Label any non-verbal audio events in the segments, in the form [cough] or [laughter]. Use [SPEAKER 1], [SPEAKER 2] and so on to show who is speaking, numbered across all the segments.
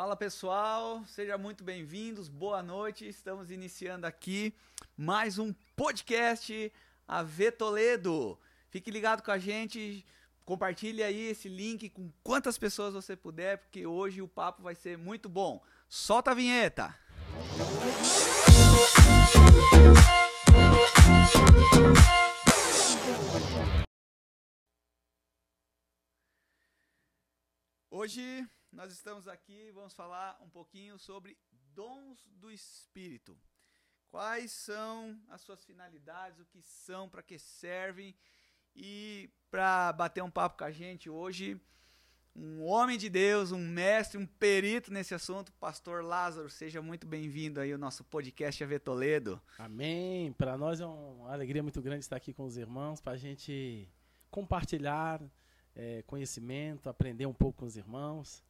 [SPEAKER 1] Fala pessoal, sejam muito bem-vindos, boa noite. Estamos iniciando aqui mais um podcast AV Toledo. Fique ligado com a gente, compartilhe aí esse link com quantas pessoas você puder, porque hoje o papo vai ser muito bom. Solta a vinheta! Hoje nós estamos aqui e vamos falar um pouquinho sobre dons do Espírito. Quais são as suas finalidades, o que são, para que servem. E para bater um papo com a gente hoje, um homem de Deus, um mestre, um perito nesse assunto, pastor Lázaro. Seja muito bem-vindo aí ao nosso podcast AV Toledo.
[SPEAKER 2] Amém. Para nós é uma alegria muito grande estar aqui com os irmãos, para a gente compartilhar é, conhecimento, aprender um pouco com os irmãos.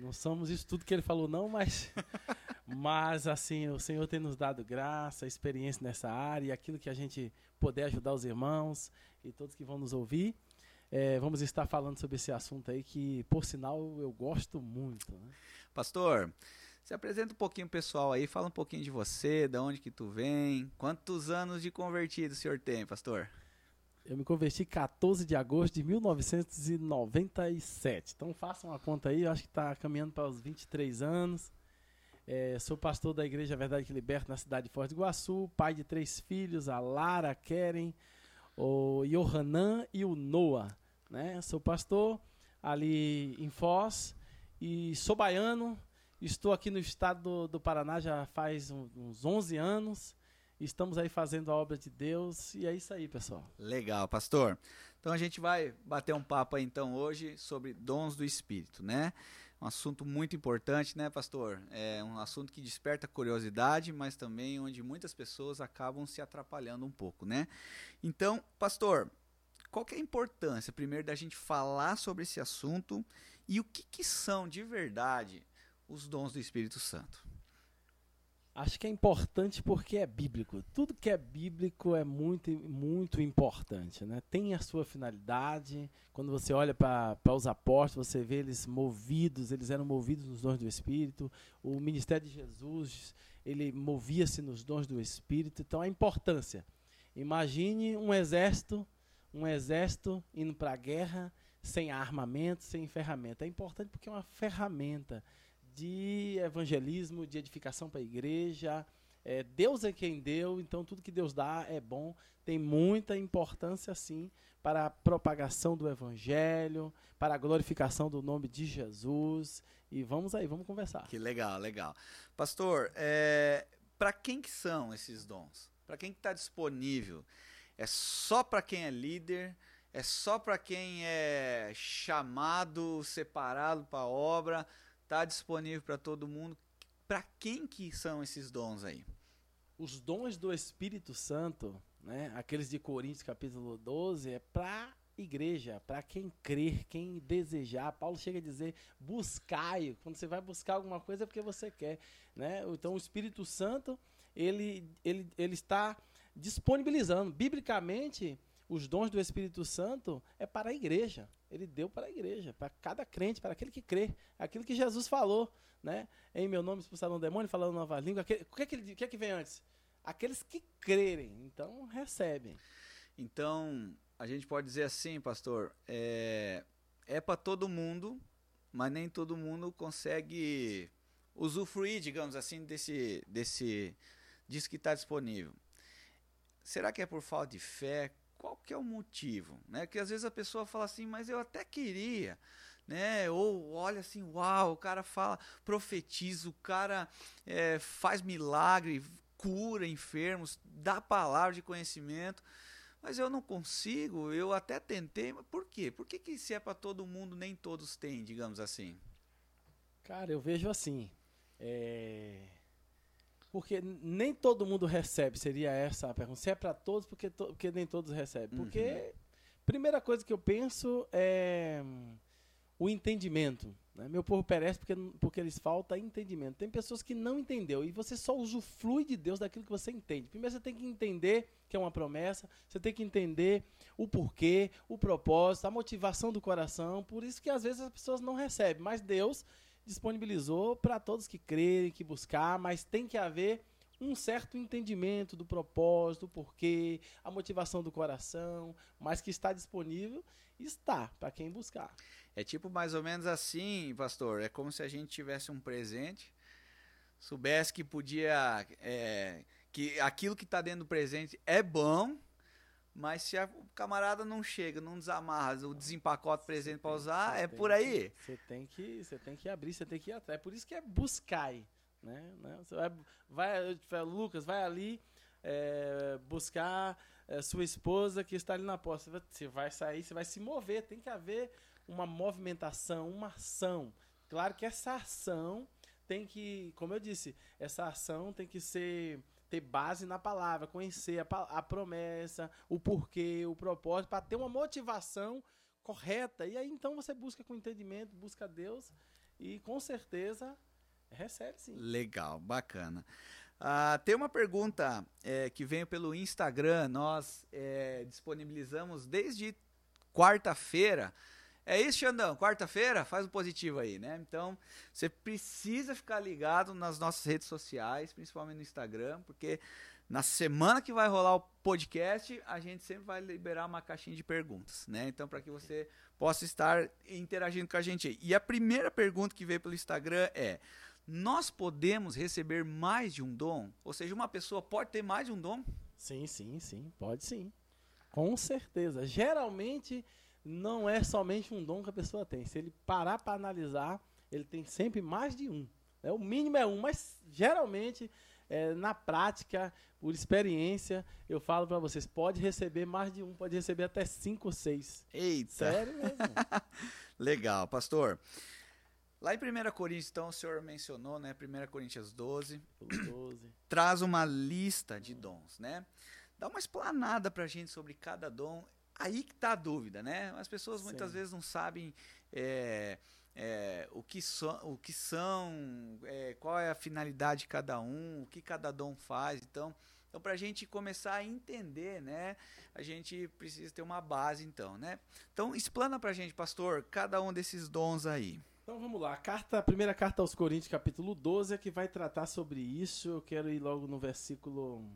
[SPEAKER 2] Não somos isso tudo que ele falou, não, mas, [laughs] mas assim, o Senhor tem nos dado graça, experiência nessa área, e aquilo que a gente puder ajudar os irmãos e todos que vão nos ouvir. É, vamos estar falando sobre esse assunto aí que, por sinal, eu gosto muito. Né?
[SPEAKER 1] Pastor, se apresenta um pouquinho pessoal aí, fala um pouquinho de você, de onde que tu vem, quantos anos de convertido o senhor tem, pastor?
[SPEAKER 2] Eu me converti 14 de agosto de 1997. Então façam uma conta aí, eu acho que está caminhando para os 23 anos. É, sou pastor da Igreja Verdade que Liberta na cidade de Foz do Iguaçu, pai de três filhos, a Lara, a Keren, o Yohanan e o Noah. Né? Sou pastor ali em Foz e sou baiano. Estou aqui no estado do, do Paraná já faz uns 11 anos. Estamos aí fazendo a obra de Deus e é isso aí, pessoal.
[SPEAKER 1] Legal, pastor. Então a gente vai bater um papo aí então hoje sobre dons do Espírito, né? Um assunto muito importante, né, pastor? É um assunto que desperta curiosidade, mas também onde muitas pessoas acabam se atrapalhando um pouco, né? Então, pastor, qual que é a importância, primeiro, da gente falar sobre esse assunto e o que, que são de verdade os dons do Espírito Santo?
[SPEAKER 2] Acho que é importante porque é bíblico. Tudo que é bíblico é muito, muito importante. Né? Tem a sua finalidade. Quando você olha para os apóstolos, você vê eles movidos, eles eram movidos nos dons do Espírito. O ministério de Jesus, ele movia-se nos dons do Espírito. Então, a importância. Imagine um exército, um exército indo para a guerra sem armamento, sem ferramenta. É importante porque é uma ferramenta de evangelismo, de edificação para a igreja. É, Deus é quem deu, então tudo que Deus dá é bom. Tem muita importância, sim, para a propagação do evangelho, para a glorificação do nome de Jesus. E vamos aí, vamos conversar.
[SPEAKER 1] Que legal, legal. Pastor, é, para quem que são esses dons? Para quem que está disponível? É só para quem é líder? É só para quem é chamado, separado para a obra? Está disponível para todo mundo. Para quem que são esses dons aí?
[SPEAKER 2] Os dons do Espírito Santo, né? Aqueles de Coríntios capítulo 12 é para igreja, para quem crer, quem desejar. Paulo chega a dizer: buscai. Quando você vai buscar alguma coisa é porque você quer, né? Então o Espírito Santo, ele ele ele está disponibilizando biblicamente os dons do Espírito Santo é para a igreja. Ele deu para a igreja, para cada crente, para aquele que crê. Aquilo que Jesus falou, né? Em meu nome expulsaram um demônio, falando nova língua. O, que é que, o que é que vem antes? Aqueles que crerem, então recebem.
[SPEAKER 1] Então, a gente pode dizer assim, pastor, é, é para todo mundo, mas nem todo mundo consegue usufruir, digamos assim, desse, desse, disso que está disponível. Será que é por falta de fé? Qual que é o motivo, né? Que às vezes a pessoa fala assim, mas eu até queria, né? Ou olha assim, uau, o cara fala, profetiza, o cara é, faz milagre, cura enfermos, dá palavra de conhecimento, mas eu não consigo, eu até tentei, mas por quê? Por que, que se é para todo mundo, nem todos têm, digamos assim?
[SPEAKER 2] Cara, eu vejo assim, é porque nem todo mundo recebe, seria essa a pergunta. Se é para todos, porque, to, porque nem todos recebem. Porque, uhum. primeira coisa que eu penso é o entendimento. Né? Meu povo perece porque, porque eles falta entendimento. Tem pessoas que não entendeu e você só usufrui de Deus daquilo que você entende. Primeiro você tem que entender que é uma promessa, você tem que entender o porquê, o propósito, a motivação do coração. Por isso que às vezes as pessoas não recebem, mas Deus disponibilizou para todos que crerem, que buscar, mas tem que haver um certo entendimento do propósito, do porquê, a motivação do coração, mas que está disponível, está para quem buscar.
[SPEAKER 1] É tipo mais ou menos assim, pastor. É como se a gente tivesse um presente, soubesse que podia. É, que aquilo que está dentro do presente é bom, mas se o camarada não chega, não desamarra, o desempacota presente para usar, é por aí.
[SPEAKER 2] Você tem que, você tem que abrir, você tem que ir atrás. É por isso que é buscar. Né? né? Você vai, vai, Lucas, vai ali é, buscar é, sua esposa que está ali na porta. Você vai sair, você vai se mover. Tem que haver uma movimentação, uma ação. Claro que essa ação tem que, como eu disse, essa ação tem que ser ter base na palavra, conhecer a, a promessa, o porquê, o propósito, para ter uma motivação correta. E aí então você busca com entendimento, busca Deus e com certeza recebe sim.
[SPEAKER 1] Legal, bacana. Uh, tem uma pergunta é, que veio pelo Instagram, nós é, disponibilizamos desde quarta-feira é isso, Xandão. Quarta-feira, faz um positivo aí, né? Então, você precisa ficar ligado nas nossas redes sociais, principalmente no Instagram, porque na semana que vai rolar o podcast, a gente sempre vai liberar uma caixinha de perguntas, né? Então, para que você possa estar interagindo com a gente aí. E a primeira pergunta que veio pelo Instagram é: nós podemos receber mais de um dom? Ou seja, uma pessoa pode ter mais de um dom?
[SPEAKER 2] Sim, sim, sim, pode sim. Com certeza. Geralmente não é somente um dom que a pessoa tem. Se ele parar para analisar, ele tem sempre mais de um. Né? O mínimo é um, mas geralmente, é, na prática, por experiência, eu falo para vocês, pode receber mais de um, pode receber até cinco ou seis.
[SPEAKER 1] Eita!
[SPEAKER 2] Sério mesmo. [laughs]
[SPEAKER 1] Legal, pastor. Lá em 1 Coríntios, então, o senhor mencionou, né? 1 Coríntios 12, 12. [clears throat] Traz uma lista de dons, né? Dá uma explanada pra gente sobre cada dom Aí que está a dúvida, né? As pessoas muitas Sim. vezes não sabem é, é, o, que so, o que são, é, qual é a finalidade de cada um, o que cada dom faz. Então, então para a gente começar a entender, né? A gente precisa ter uma base, então, né? Então, explana para a gente, pastor, cada um desses dons aí.
[SPEAKER 2] Então vamos lá, a, carta, a primeira carta aos Coríntios, capítulo 12, é que vai tratar sobre isso. Eu quero ir logo no versículo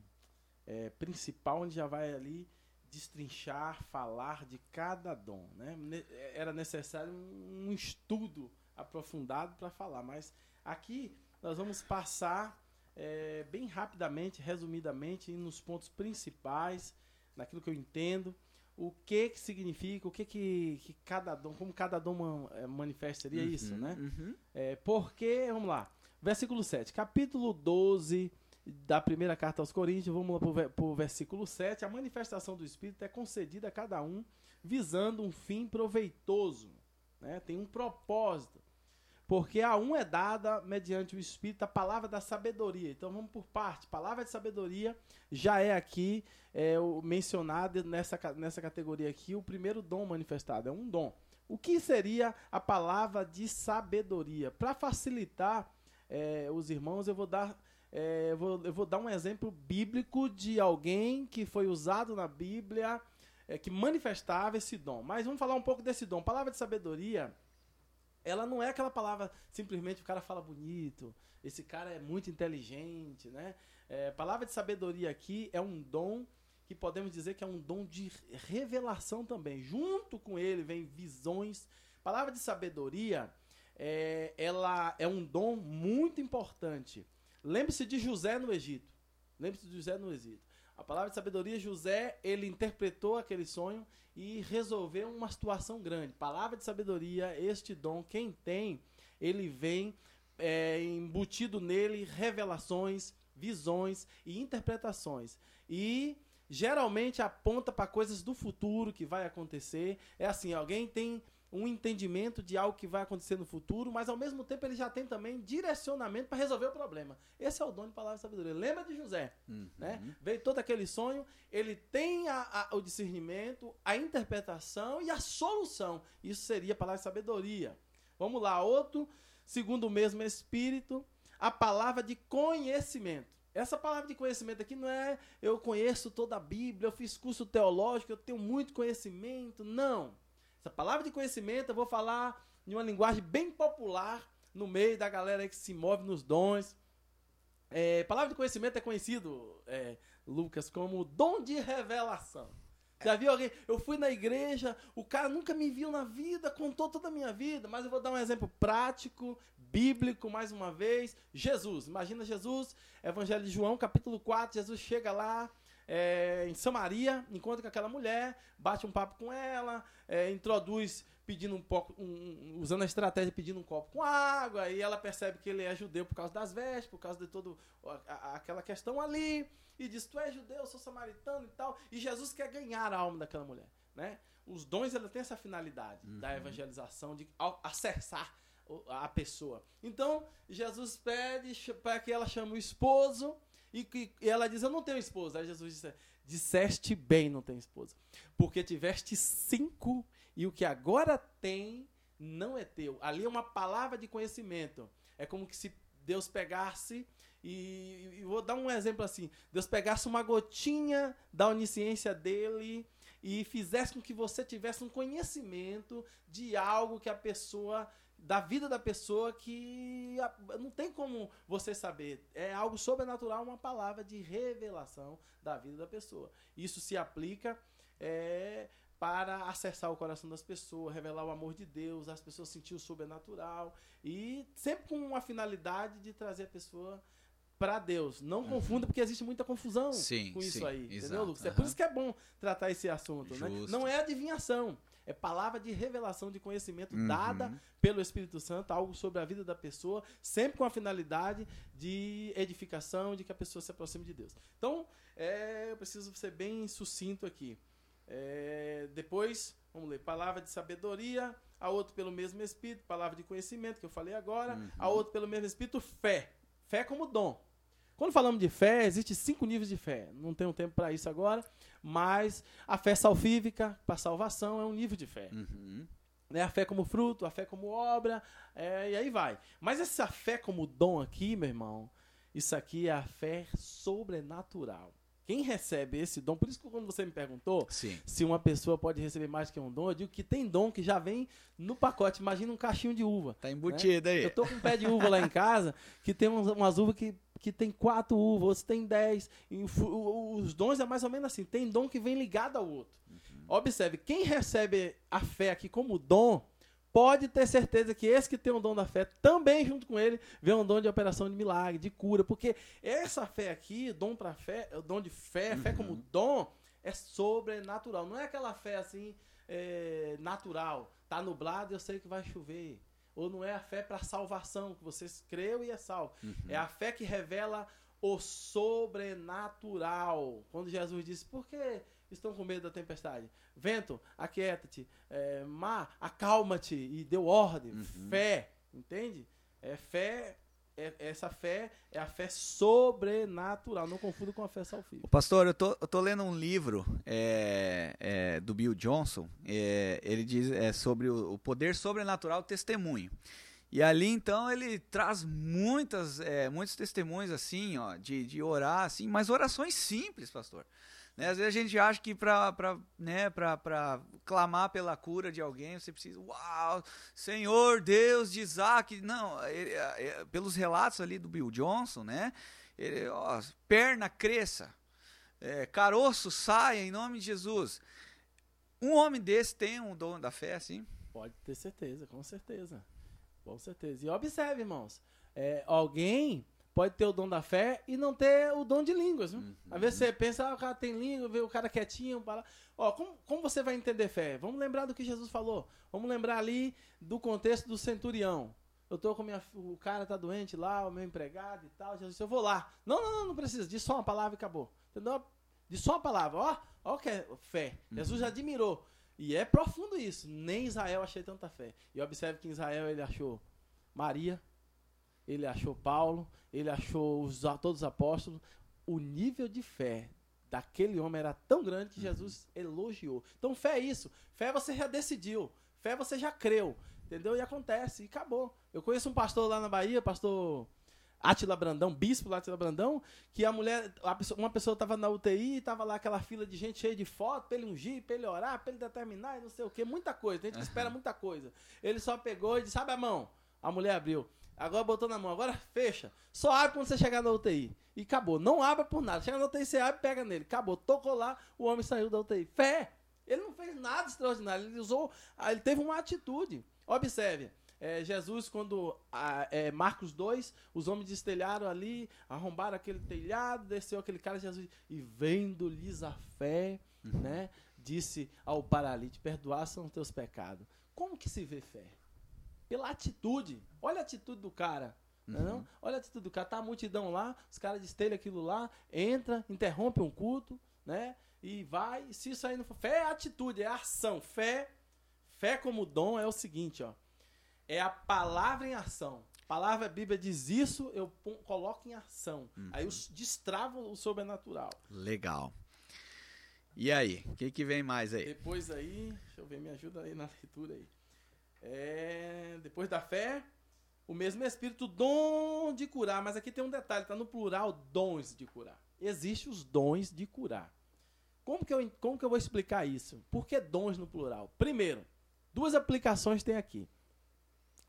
[SPEAKER 2] é, principal, onde já vai ali destrinchar, falar de cada dom. Né? Era necessário um estudo aprofundado para falar, mas aqui nós vamos passar é, bem rapidamente, resumidamente, nos pontos principais, naquilo que eu entendo, o que que significa, o que que, que cada dom, como cada dom é, manifestaria uhum, isso, né? Uhum. É, porque, vamos lá, versículo 7, capítulo 12 da primeira carta aos Coríntios, vamos lá para o versículo 7. A manifestação do Espírito é concedida a cada um visando um fim proveitoso. Né? Tem um propósito. Porque a um é dada, mediante o Espírito, a palavra da sabedoria. Então vamos por parte. Palavra de sabedoria já é aqui é, mencionada nessa, nessa categoria aqui, o primeiro dom manifestado. É um dom. O que seria a palavra de sabedoria? Para facilitar é, os irmãos, eu vou dar é, eu, vou, eu vou dar um exemplo bíblico de alguém que foi usado na Bíblia, é, que manifestava esse dom. Mas vamos falar um pouco desse dom. Palavra de sabedoria, ela não é aquela palavra simplesmente o cara fala bonito, esse cara é muito inteligente, né? É, palavra de sabedoria aqui é um dom que podemos dizer que é um dom de revelação também. Junto com ele vem visões. Palavra de sabedoria, é, ela é um dom muito importante. Lembre-se de José no Egito. Lembre-se de José no Egito. A palavra de sabedoria, José, ele interpretou aquele sonho e resolveu uma situação grande. Palavra de sabedoria, este dom, quem tem, ele vem é, embutido nele revelações, visões e interpretações. E geralmente aponta para coisas do futuro que vai acontecer. É assim, alguém tem um entendimento de algo que vai acontecer no futuro, mas ao mesmo tempo ele já tem também direcionamento para resolver o problema. Esse é o dono de palavra de sabedoria. Lembra de José, uhum. né? Veio todo aquele sonho, ele tem a, a, o discernimento, a interpretação e a solução. Isso seria a palavra de sabedoria. Vamos lá, outro, segundo o mesmo espírito, a palavra de conhecimento. Essa palavra de conhecimento aqui não é eu conheço toda a Bíblia, eu fiz curso teológico, eu tenho muito conhecimento. Não. Essa palavra de conhecimento eu vou falar em uma linguagem bem popular no meio da galera que se move nos dons. É, palavra de conhecimento é conhecido, é, Lucas, como dom de revelação. Já viu alguém? Eu fui na igreja, o cara nunca me viu na vida, contou toda a minha vida, mas eu vou dar um exemplo prático, bíblico, mais uma vez. Jesus, imagina Jesus, Evangelho de João, capítulo 4, Jesus chega lá, é, em Samaria, encontra com aquela mulher, bate um papo com ela, é, introduz pedindo um pouco, um, usando a estratégia pedindo um copo com água, e ela percebe que ele é judeu por causa das vestes, por causa de toda aquela questão ali, e diz: Tu é judeu, eu sou samaritano e tal. E Jesus quer ganhar a alma daquela mulher, né? Os dons ela tem essa finalidade uhum. da evangelização, de acessar a pessoa. Então, Jesus pede para que ela chame o esposo e, e ela diz: Eu não tenho esposa. Aí Jesus disse: Disseste bem, não tem esposa. Porque tiveste cinco e o que agora tem não é teu. Ali é uma palavra de conhecimento. É como que se Deus pegasse e, e, vou dar um exemplo assim: Deus pegasse uma gotinha da onisciência dele e fizesse com que você tivesse um conhecimento de algo que a pessoa da vida da pessoa que não tem como você saber. É algo sobrenatural, uma palavra de revelação da vida da pessoa. Isso se aplica é, para acessar o coração das pessoas, revelar o amor de Deus, as pessoas sentir o sobrenatural e sempre com uma finalidade de trazer a pessoa para Deus. Não uhum. confunda, porque existe muita confusão
[SPEAKER 1] sim,
[SPEAKER 2] com isso
[SPEAKER 1] sim,
[SPEAKER 2] aí.
[SPEAKER 1] Exato,
[SPEAKER 2] entendeu, Lucas? Uhum. É por isso que é bom tratar esse assunto. Né? Não é adivinhação. É palavra de revelação, de conhecimento uhum. dada pelo Espírito Santo, algo sobre a vida da pessoa, sempre com a finalidade de edificação, de que a pessoa se aproxime de Deus. Então, é, eu preciso ser bem sucinto aqui. É, depois, vamos ler, palavra de sabedoria, a outro pelo mesmo Espírito, palavra de conhecimento, que eu falei agora, uhum. a outro pelo mesmo Espírito, fé. Fé como dom. Quando falamos de fé, existe cinco níveis de fé. Não tenho tempo para isso agora, mas a fé salvífica para salvação é um nível de fé. Uhum. Né? A fé como fruto, a fé como obra, é, e aí vai. Mas essa fé como dom aqui, meu irmão, isso aqui é a fé sobrenatural. Quem recebe esse dom, por isso que quando você me perguntou
[SPEAKER 1] Sim.
[SPEAKER 2] se uma pessoa pode receber mais que um dom, eu digo que tem dom que já vem no pacote. Imagina um cachinho de uva.
[SPEAKER 1] Tá embutido né? aí.
[SPEAKER 2] Eu tô com um pé de uva lá em casa, que tem umas, umas uvas que, que tem quatro uvas, outros tem dez. E os dons é mais ou menos assim. Tem dom que vem ligado ao outro. Uhum. Observe, quem recebe a fé aqui como dom, pode ter certeza que esse que tem o dom da fé, também junto com ele, vê um dom de operação de milagre, de cura, porque essa fé aqui, dom para fé, dom de fé, uhum. fé como dom, é sobrenatural. Não é aquela fé assim, é, natural. Tá nublado, eu sei que vai chover. Ou não é a fé para salvação, que você creu e é salvo. Uhum. É a fé que revela o sobrenatural. Quando Jesus disse, por que estão com medo da tempestade? Vento, aquieta-te. É, mar, acalma-te. E deu ordem. Uhum. Fé. Entende? É fé. É, essa fé é a fé sobrenatural. Não confundo com a fé salvífica.
[SPEAKER 1] Pastor, eu tô, eu tô lendo um livro é, é, do Bill Johnson. É, ele diz é, sobre o, o poder sobrenatural do testemunho. E ali então ele traz muitas, é, muitos testemunhos assim, ó, de, de orar assim, mas orações simples, pastor. Né? Às vezes a gente acha que para né, clamar pela cura de alguém, você precisa, uau, Senhor Deus de Isaac. Não, ele, é, é, pelos relatos ali do Bill Johnson, né? Ele, ó, perna cresça, é, caroço saia em nome de Jesus. Um homem desse tem um dom da fé, assim?
[SPEAKER 2] Pode ter certeza, com certeza. Com certeza. E observe, irmãos, é, alguém pode ter o dom da fé e não ter o dom de línguas. Uhum. Às vezes você pensa, ah, o cara tem língua, vê o cara quietinho. Fala... Ó, como, como você vai entender fé? Vamos lembrar do que Jesus falou. Vamos lembrar ali do contexto do centurião. Eu tô com minha. O cara tá doente lá, o meu empregado e tal. Jesus disse, eu vou lá. Não, não, não, não precisa. Diz só uma palavra e acabou. Entendeu? Diz só uma palavra. Ó, ó que é fé. Uhum. Jesus já admirou. E é profundo isso. Nem Israel achei tanta fé. E observe que em Israel ele achou Maria, ele achou Paulo, ele achou os, todos os apóstolos. O nível de fé daquele homem era tão grande que Jesus elogiou. Então, fé é isso. Fé você já decidiu. Fé você já creu. Entendeu? E acontece. E acabou. Eu conheço um pastor lá na Bahia, pastor Atila Brandão, bispo Atila Brandão, que a mulher, a pessoa, uma pessoa estava na UTI, estava lá aquela fila de gente cheia de foto, para ele ungir, para ele orar, para ele determinar e não sei o que, muita coisa. Tem gente que espera muita coisa. Ele só pegou e disse: sabe a mão? A mulher abriu. Agora botou na mão, agora fecha. Só abre quando você chegar na UTI. E acabou. Não abre por nada. Chega na UTI, você abre, pega nele. Acabou. Tocou lá, o homem saiu da UTI. Fé! Ele não fez nada extraordinário. Ele usou. ah, Ele teve uma atitude. Observe. é, Jesus, quando ah, é, Marcos 2, os homens destelharam ali, arrombaram aquele telhado, desceu aquele cara, Jesus, e vendo-lhes a fé, né? Disse ao paralítico: Perdoar são teus pecados. Como que se vê fé? Pela atitude. Olha a atitude do cara. Não é não? Olha a atitude do cara. Tá a multidão lá, os caras destelham aquilo lá, entra, interrompe um culto, né? E vai. Se isso aí não for. Fé é atitude, é ação. Fé, fé como dom é o seguinte, ó. É a palavra em ação. A palavra a Bíblia diz isso, eu coloco em ação. Aí eu destravo o sobrenatural.
[SPEAKER 1] Legal. E aí, o que, que vem mais aí?
[SPEAKER 2] Depois aí, deixa eu ver, me ajuda aí na [laughs] leitura aí. É, depois da fé, o mesmo Espírito, dom de curar. Mas aqui tem um detalhe, tá no plural, dons de curar. Existem os dons de curar. Como que, eu, como que eu vou explicar isso? Por que dons no plural? Primeiro, duas aplicações tem aqui.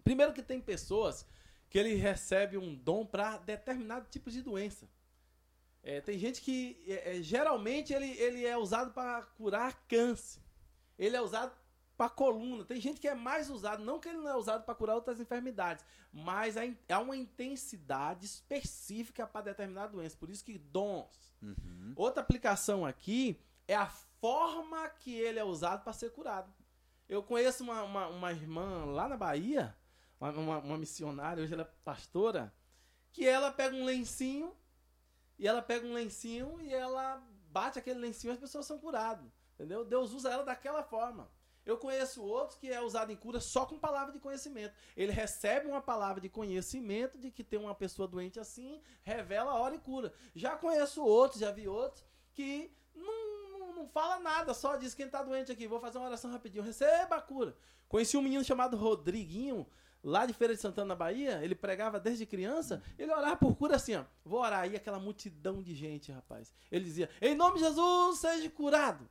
[SPEAKER 2] Primeiro que tem pessoas que ele recebe um dom para determinado tipo de doença. É, tem gente que é, é, geralmente ele, ele é usado para curar câncer. Ele é usado para coluna. Tem gente que é mais usado, não que ele não é usado para curar outras enfermidades, mas há uma intensidade específica para determinada doença. Por isso que dons.
[SPEAKER 1] Uhum.
[SPEAKER 2] Outra aplicação aqui é a forma que ele é usado para ser curado. Eu conheço uma, uma, uma irmã lá na Bahia, uma, uma, uma missionária, hoje ela é pastora, que ela pega um lencinho, e ela pega um lencinho e ela bate aquele lencinho e as pessoas são curadas. Entendeu? Deus usa ela daquela forma. Eu conheço outros que é usado em cura só com palavra de conhecimento. Ele recebe uma palavra de conhecimento de que tem uma pessoa doente assim, revela a hora e cura. Já conheço outros, já vi outros, que não, não, não fala nada, só diz quem tá doente aqui, vou fazer uma oração rapidinho, receba a cura. Conheci um menino chamado Rodriguinho, lá de Feira de Santana, na Bahia, ele pregava desde criança, ele orava por cura assim, ó, vou orar aí, aquela multidão de gente, rapaz. Ele dizia, em nome de Jesus, seja curado.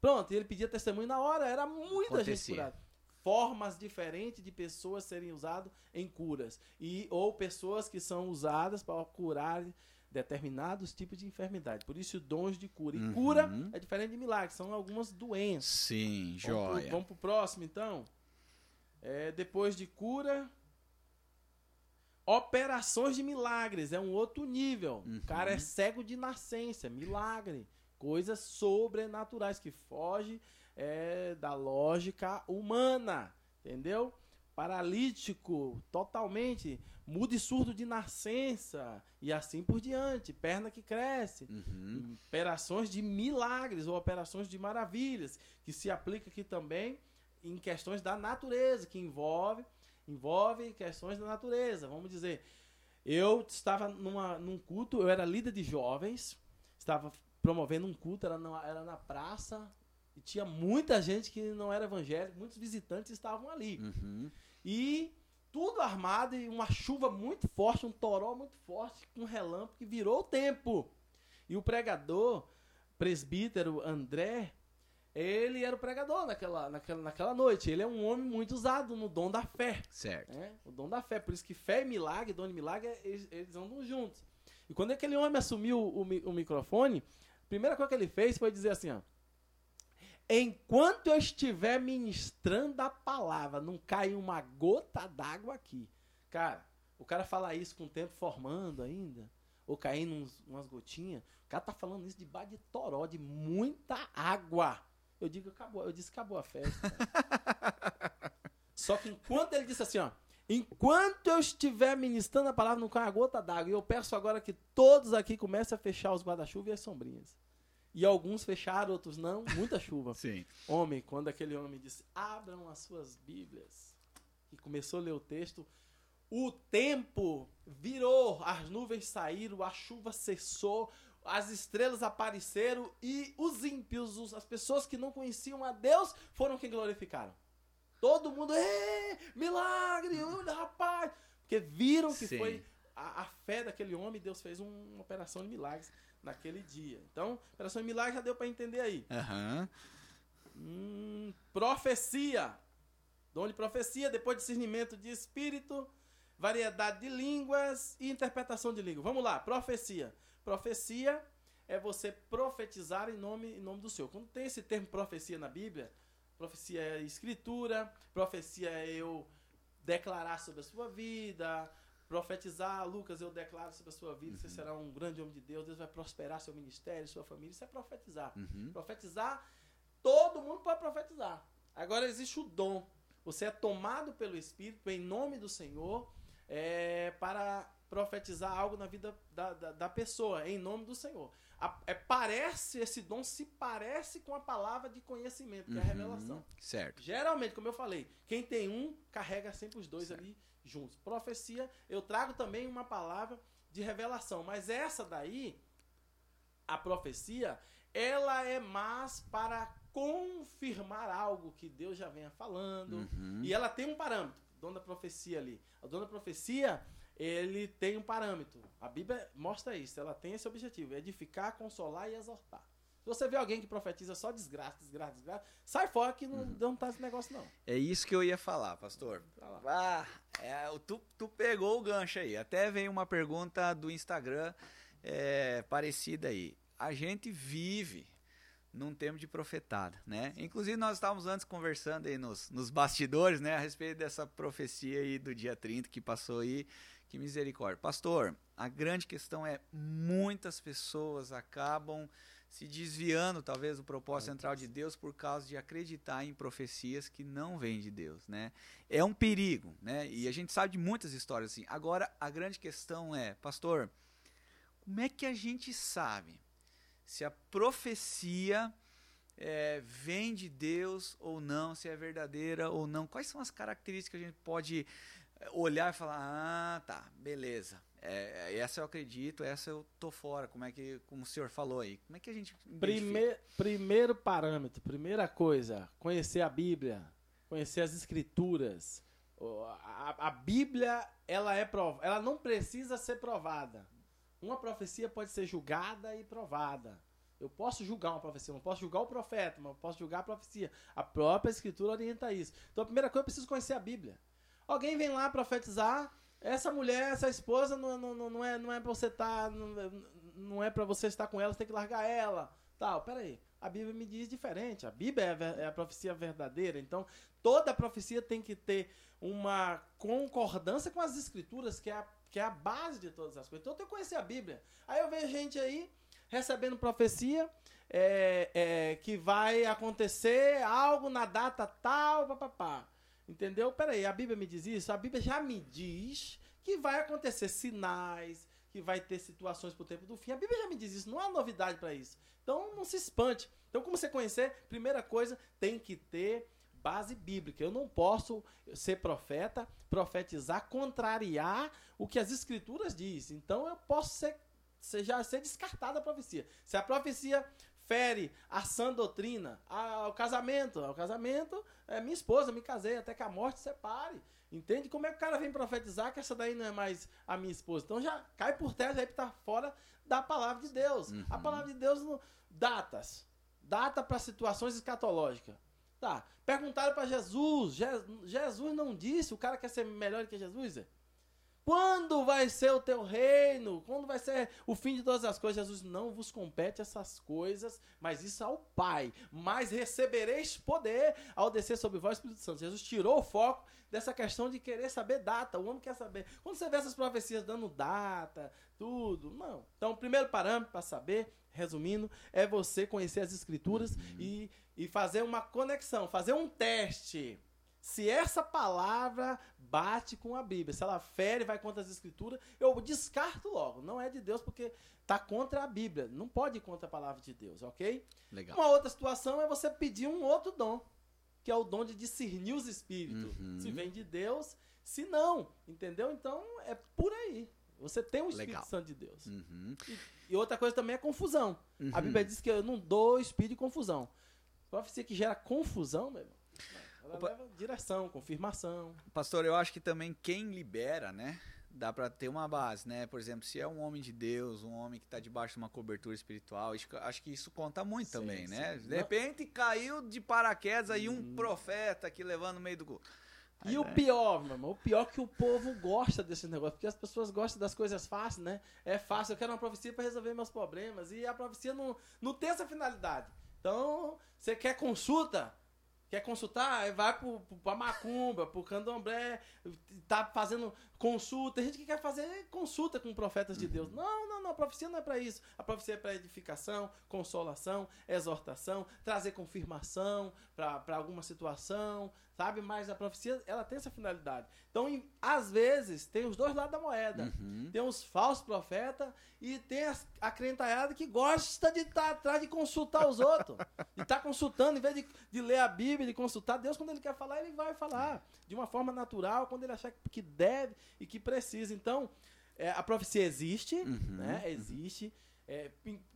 [SPEAKER 2] Pronto, e ele pedia testemunho na hora, era muita gente
[SPEAKER 1] Acontecia.
[SPEAKER 2] curada. Formas diferentes de pessoas serem usadas em curas. E, ou pessoas que são usadas para curar determinados tipos de enfermidade. Por isso, dons de cura. E
[SPEAKER 1] Uhum.
[SPEAKER 2] cura é diferente de milagre, são algumas doenças.
[SPEAKER 1] Sim, joia.
[SPEAKER 2] vamos pro próximo, então. É, depois de cura. Operações de milagres. É um outro nível.
[SPEAKER 1] Uhum.
[SPEAKER 2] O cara é cego de nascença. Milagre. Coisas sobrenaturais que fogem é, da lógica humana. Entendeu? Paralítico, totalmente. Mudo e surdo de nascença. E assim por diante. Perna que cresce
[SPEAKER 1] Uhum.
[SPEAKER 2] operações de milagres ou operações de maravilhas, que se aplica aqui também em questões da natureza, que envolve, envolve questões da natureza. Vamos dizer, eu estava numa, num culto, eu era líder de jovens, estava promovendo um culto, era na, era na praça, e tinha muita gente que não era evangélico, muitos visitantes estavam ali.
[SPEAKER 1] Uhum.
[SPEAKER 2] E tudo armado e uma chuva muito forte, um toró muito forte, com relâmpago que virou o tempo. E o pregador, presbítero André, ele era o pregador naquela, naquela, naquela noite. Ele é um homem muito usado no dom da fé.
[SPEAKER 1] Certo.
[SPEAKER 2] né? O dom da fé. Por isso que fé e milagre, dom de milagre, eles, eles andam juntos. E quando aquele homem assumiu o, o microfone, primeira coisa que ele fez foi dizer assim, ó. Enquanto eu estiver ministrando a palavra, não cai uma gota d'água aqui. Cara, o cara fala isso com o tempo formando ainda, ou caindo uns- umas gotinhas. O cara tá falando isso debaixo de toró, de muita água. Eu digo, acabou. Eu disse, acabou a festa. [laughs] Só que enquanto ele disse assim, ó. Enquanto eu estiver ministrando a palavra, não cai uma gota d'água. E eu peço agora que todos aqui comecem a fechar os guarda-chuva e as sombrinhas. E alguns fecharam, outros não. Muita chuva. [laughs]
[SPEAKER 1] Sim.
[SPEAKER 2] Homem, quando aquele homem disse: Abram as suas Bíblias. E começou a ler o texto. O tempo virou, as nuvens saíram, a chuva cessou, as estrelas apareceram e os ímpios, os- as pessoas que não conheciam a Deus, foram quem glorificaram. Todo mundo, é, milagre, olha, rapaz. Porque viram que
[SPEAKER 1] Sim.
[SPEAKER 2] foi a, a fé daquele homem, Deus fez um- uma operação de milagres naquele dia. Então, operação de milagre já deu para entender aí.
[SPEAKER 1] Aham.
[SPEAKER 2] Hum, profecia. Dom de profecia, depois discernimento de espírito, variedade de línguas e interpretação de língua. Vamos lá, profecia. Profecia é você profetizar em nome, em nome do Senhor. Quando tem esse termo profecia na Bíblia, profecia é escritura, profecia é eu declarar sobre a sua vida, profetizar, Lucas, eu declaro sobre a sua vida, uhum. você será um grande homem de Deus, Deus vai prosperar seu ministério, sua família, isso é profetizar. Uhum. Profetizar, todo mundo pode profetizar. Agora existe o dom. Você é tomado pelo Espírito em nome do Senhor é, para profetizar algo na vida da, da, da pessoa, em nome do Senhor. A, é, parece, esse dom se parece com a palavra de conhecimento, que uhum, é a uhum. revelação.
[SPEAKER 1] Certo.
[SPEAKER 2] Geralmente, como eu falei, quem tem um, carrega sempre os dois certo. ali juntos. Profecia, eu trago também uma palavra de revelação, mas essa daí, a profecia, ela é mais para confirmar algo que Deus já venha falando. Uhum. E ela tem um parâmetro, da profecia ali. A dona da profecia, ele tem um parâmetro. A Bíblia mostra isso, ela tem esse objetivo, edificar, consolar e exortar. Se você vê alguém que profetiza só desgraça, desgraça, desgraça, sai fora que não, uhum. não tá esse negócio, não.
[SPEAKER 1] É isso que eu ia falar, pastor. Ah, é, tu, tu pegou o gancho aí. Até veio uma pergunta do Instagram é, parecida aí. A gente vive num tempo de profetada, né? Inclusive nós estávamos antes conversando aí nos, nos bastidores, né, a respeito dessa profecia aí do dia 30 que passou aí, que misericórdia. Pastor, a grande questão é muitas pessoas acabam se desviando talvez do propósito central de Deus por causa de acreditar em profecias que não vêm de Deus, né? É um perigo, né? E a gente sabe de muitas histórias assim. Agora, a grande questão é, pastor, como é que a gente sabe se a profecia é, vem de Deus ou não, se é verdadeira ou não? Quais são as características que a gente pode olhar e falar, ah, tá, beleza, é, essa eu acredito, essa eu tô fora. Como é que, como o senhor falou aí, como é que a gente
[SPEAKER 2] Primeiro, primeiro parâmetro, primeira coisa, conhecer a Bíblia, conhecer as Escrituras. A, a Bíblia, ela é prov... ela não precisa ser provada. Uma profecia pode ser julgada e provada. Eu posso julgar uma profecia, não posso julgar o profeta, mas eu posso julgar a profecia. A própria Escritura orienta isso. Então, a primeira coisa, eu preciso conhecer a Bíblia. Alguém vem lá profetizar, essa mulher, essa esposa, não, não, não, é, não é você estar. Tá, não, não é para você estar com ela, você tem que largar ela. Tal, peraí. A Bíblia me diz diferente. A Bíblia é a, é a profecia verdadeira. Então, toda profecia tem que ter uma concordância com as escrituras, que é a, que é a base de todas as coisas. Então, eu tenho que conhecer a Bíblia. Aí eu vejo gente aí recebendo profecia é, é, que vai acontecer algo na data tal, papapá. Entendeu? Peraí, a Bíblia me diz isso? A Bíblia já me diz que vai acontecer sinais, que vai ter situações pro tempo do fim. A Bíblia já me diz isso, não há novidade para isso. Então não se espante. Então, como você conhecer, primeira coisa, tem que ter base bíblica. Eu não posso ser profeta, profetizar, contrariar o que as escrituras dizem. Então eu posso ser, ser, já ser descartada a profecia. Se a profecia fere a sã doutrina, ao casamento. Ao casamento, é minha esposa, me casei, até que a morte separe. Entende? Como é que o cara vem profetizar que essa daí não é mais a minha esposa? Então já cai por terra, já está fora da palavra de Deus. Uhum. A palavra de Deus, datas. Data para situações escatológicas. Tá. Perguntaram para Jesus. Jesus não disse, o cara quer ser melhor que Jesus? É? Quando vai ser o teu reino? Quando vai ser o fim de todas as coisas? Jesus não vos compete essas coisas, mas isso ao Pai. Mas recebereis poder ao descer sobre vós, Espírito Santo. Jesus tirou o foco dessa questão de querer saber data. O homem quer saber. Quando você vê essas profecias dando data, tudo, não. Então, o primeiro parâmetro para saber, resumindo, é você conhecer as escrituras uhum. e, e fazer uma conexão, fazer um teste se essa palavra bate com a Bíblia, se ela fere, vai contra as escrituras, eu descarto logo. Não é de Deus porque está contra a Bíblia. Não pode ir contra a palavra de Deus, ok?
[SPEAKER 1] Legal.
[SPEAKER 2] Uma outra situação é você pedir um outro dom, que é o dom de discernir os espíritos. Uhum. Se vem de Deus, se não, entendeu? Então é por aí. Você tem o Espírito Legal. Santo de Deus. Uhum. E, e, outra coisa também é confusão. Uhum. A Bíblia diz que eu não dou espírito de confusão. Profecia que gera confusão, meu irmão. Ela Opa. leva direção, confirmação.
[SPEAKER 1] Pastor, eu acho que também quem libera, né? Dá para ter uma base, né? Por exemplo, se é um homem de Deus, um homem que está debaixo de uma cobertura espiritual, acho que isso conta muito sim, também, sim. né? De repente caiu de paraquedas aí um hum. profeta aqui levando no meio do
[SPEAKER 2] E o pior, meu irmão, o pior é que o povo gosta desse negócio, porque as pessoas gostam das coisas fáceis, né? É fácil, eu quero uma profecia para resolver meus problemas, e a profecia não, não tem essa finalidade. Então, você quer consulta? Quer consultar? Vai pro, pro, pra macumba, pro candomblé, tá fazendo consulta. Tem gente que quer fazer consulta com profetas de Deus. Não, não, não. A profecia não é para isso. A profecia é para edificação, consolação, exortação, trazer confirmação para alguma situação, sabe? Mas a profecia, ela tem essa finalidade. Então, em, às vezes, tem os dois lados da moeda. Uhum. Tem os falsos profetas e tem a, a crentalhada que gosta de estar tá atrás de consultar os outros. [laughs] de estar tá consultando, em vez de, de ler a Bíblia, de consultar Deus, quando ele quer falar, ele vai falar. De uma forma natural, quando ele achar que deve e que precisa. Então, é, a profecia existe, uhum. né? Existe. É,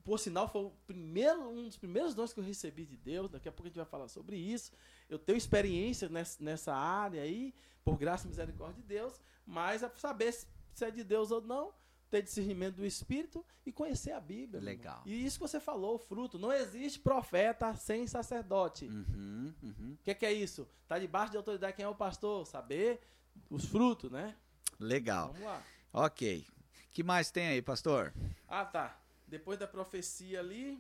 [SPEAKER 2] por sinal, foi o primeiro, um dos primeiros dons que eu recebi de Deus. Daqui a pouco a gente vai falar sobre isso. Eu tenho experiência nessa, nessa área aí, por graça e misericórdia de Deus, mas é saber se é de Deus ou não, ter discernimento do Espírito e conhecer a Bíblia.
[SPEAKER 1] Legal.
[SPEAKER 2] E isso que você falou, fruto. Não existe profeta sem sacerdote. O uhum, uhum. que, que, é isso? Tá debaixo de autoridade quem é o pastor? Saber os frutos, né?
[SPEAKER 1] Legal. Vamos lá. Ok. que mais tem aí, pastor?
[SPEAKER 2] Ah, tá depois da profecia ali,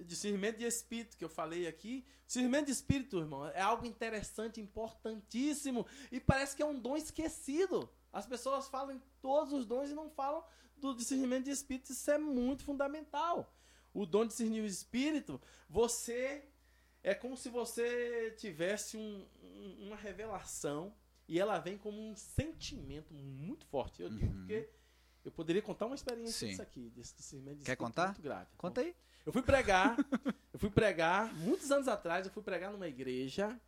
[SPEAKER 2] discernimento de espírito que eu falei aqui. Discernimento de espírito, irmão, é algo interessante, importantíssimo e parece que é um dom esquecido. As pessoas falam em todos os dons e não falam do discernimento de espírito. Isso é muito fundamental. O dom de discernir o espírito, você é como se você tivesse um, um, uma revelação e ela vem como um sentimento muito forte. Eu digo uhum. porque eu poderia contar uma experiência disso aqui, desse discernimento
[SPEAKER 1] Quer contar?
[SPEAKER 2] muito grave.
[SPEAKER 1] Conta aí.
[SPEAKER 2] Eu fui pregar, [laughs] eu fui pregar, muitos anos atrás, eu fui pregar numa igreja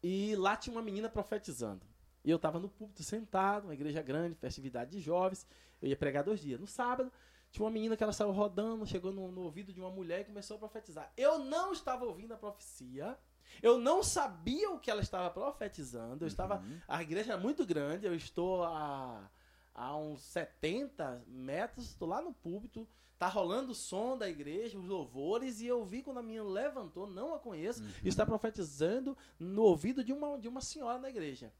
[SPEAKER 2] e lá tinha uma menina profetizando. E eu estava no púlpito sentado, uma igreja grande, festividade de jovens. Eu ia pregar dois dias. No sábado, tinha uma menina que ela saiu rodando, chegou no, no ouvido de uma mulher e começou a profetizar. Eu não estava ouvindo a profecia. Eu não sabia o que ela estava profetizando. Eu estava. Uhum. A igreja é muito grande. Eu estou a a uns 70 metros, estou lá no púlpito, tá rolando o som da igreja, os louvores, e eu vi quando a minha levantou, não a conheço, uhum. está profetizando no ouvido de uma, de uma senhora na igreja.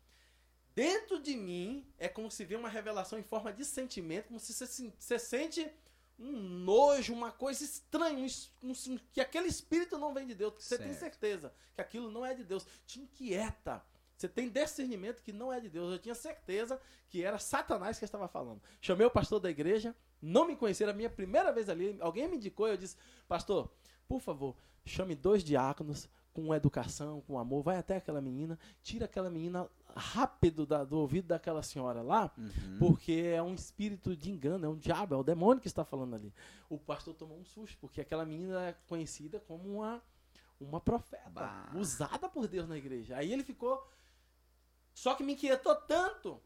[SPEAKER 2] Dentro de mim é como se vê uma revelação em forma de sentimento, como se você, você sente um nojo, uma coisa estranha, um, um, que aquele espírito não vem de Deus, você certo. tem certeza que aquilo não é de Deus, te inquieta. Você tem discernimento que não é de Deus. Eu tinha certeza que era Satanás que estava falando. Chamei o pastor da igreja, não me conhecia, era a minha primeira vez ali. Alguém me indicou e eu disse: Pastor, por favor, chame dois diáconos com educação, com amor, vai até aquela menina, tira aquela menina rápido da, do ouvido daquela senhora lá, uhum. porque é um espírito de engano, é um diabo, é o demônio que está falando ali. O pastor tomou um susto, porque aquela menina é conhecida como uma, uma profeta, bah. usada por Deus na igreja. Aí ele ficou só que me inquietou tanto.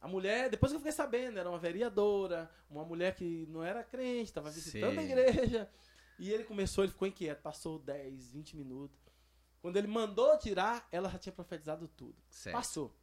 [SPEAKER 2] A mulher, depois que eu fiquei sabendo, era uma vereadora, uma mulher que não era crente, estava visitando Sim. a igreja. E ele começou, ele ficou inquieto, passou 10, 20 minutos. Quando ele mandou tirar, ela já tinha profetizado tudo. Certo. Passou.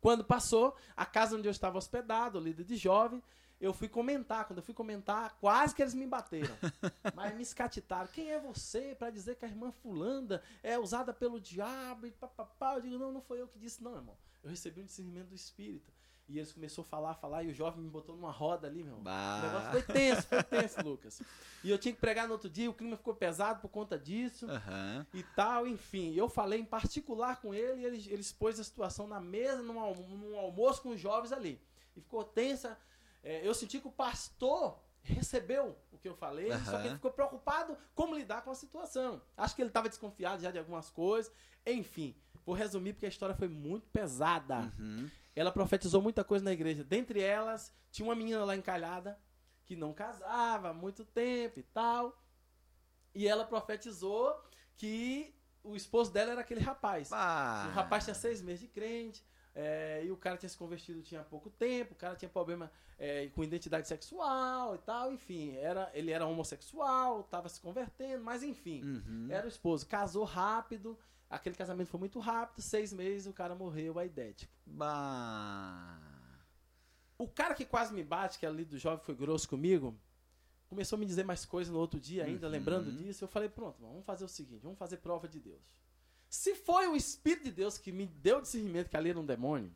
[SPEAKER 2] Quando passou, a casa onde eu estava hospedado, líder de jovem, eu fui comentar. Quando eu fui comentar, quase que eles me bateram. [laughs] Mas me escatitaram. Quem é você para dizer que a irmã fulanda é usada pelo diabo e papapá? Eu digo, não, não foi eu que disse, não, irmão. Eu recebi um discernimento do Espírito. E eles começou a falar, falar, e o jovem me botou numa roda ali, meu. Bah. O negócio foi tenso, foi tenso, Lucas. E eu tinha que pregar no outro dia, o clima ficou pesado por conta disso uhum. e tal, enfim. Eu falei em particular com ele e ele, ele expôs a situação na mesa, num, num almoço com os jovens ali. E ficou tensa é, eu senti que o pastor recebeu o que eu falei, uhum. só que ele ficou preocupado como lidar com a situação. Acho que ele estava desconfiado já de algumas coisas. Enfim, vou resumir porque a história foi muito pesada. Uhum. Ela profetizou muita coisa na igreja. Dentre elas, tinha uma menina lá encalhada que não casava há muito tempo e tal. E ela profetizou que o esposo dela era aquele rapaz. Ah. O rapaz tinha seis meses de crente. É, e o cara tinha se convertido tinha pouco tempo, o cara tinha problema é, com identidade sexual e tal, enfim, era, ele era homossexual, estava se convertendo, mas enfim, uhum. era o esposo, casou rápido, aquele casamento foi muito rápido, seis meses o cara morreu aidético. Bah. O cara que quase me bate, que é ali do jovem foi grosso comigo, começou a me dizer mais coisas no outro dia ainda, uhum. lembrando disso, eu falei, pronto, vamos fazer o seguinte, vamos fazer prova de Deus. Se foi o Espírito de Deus que me deu discernimento que ali era um demônio,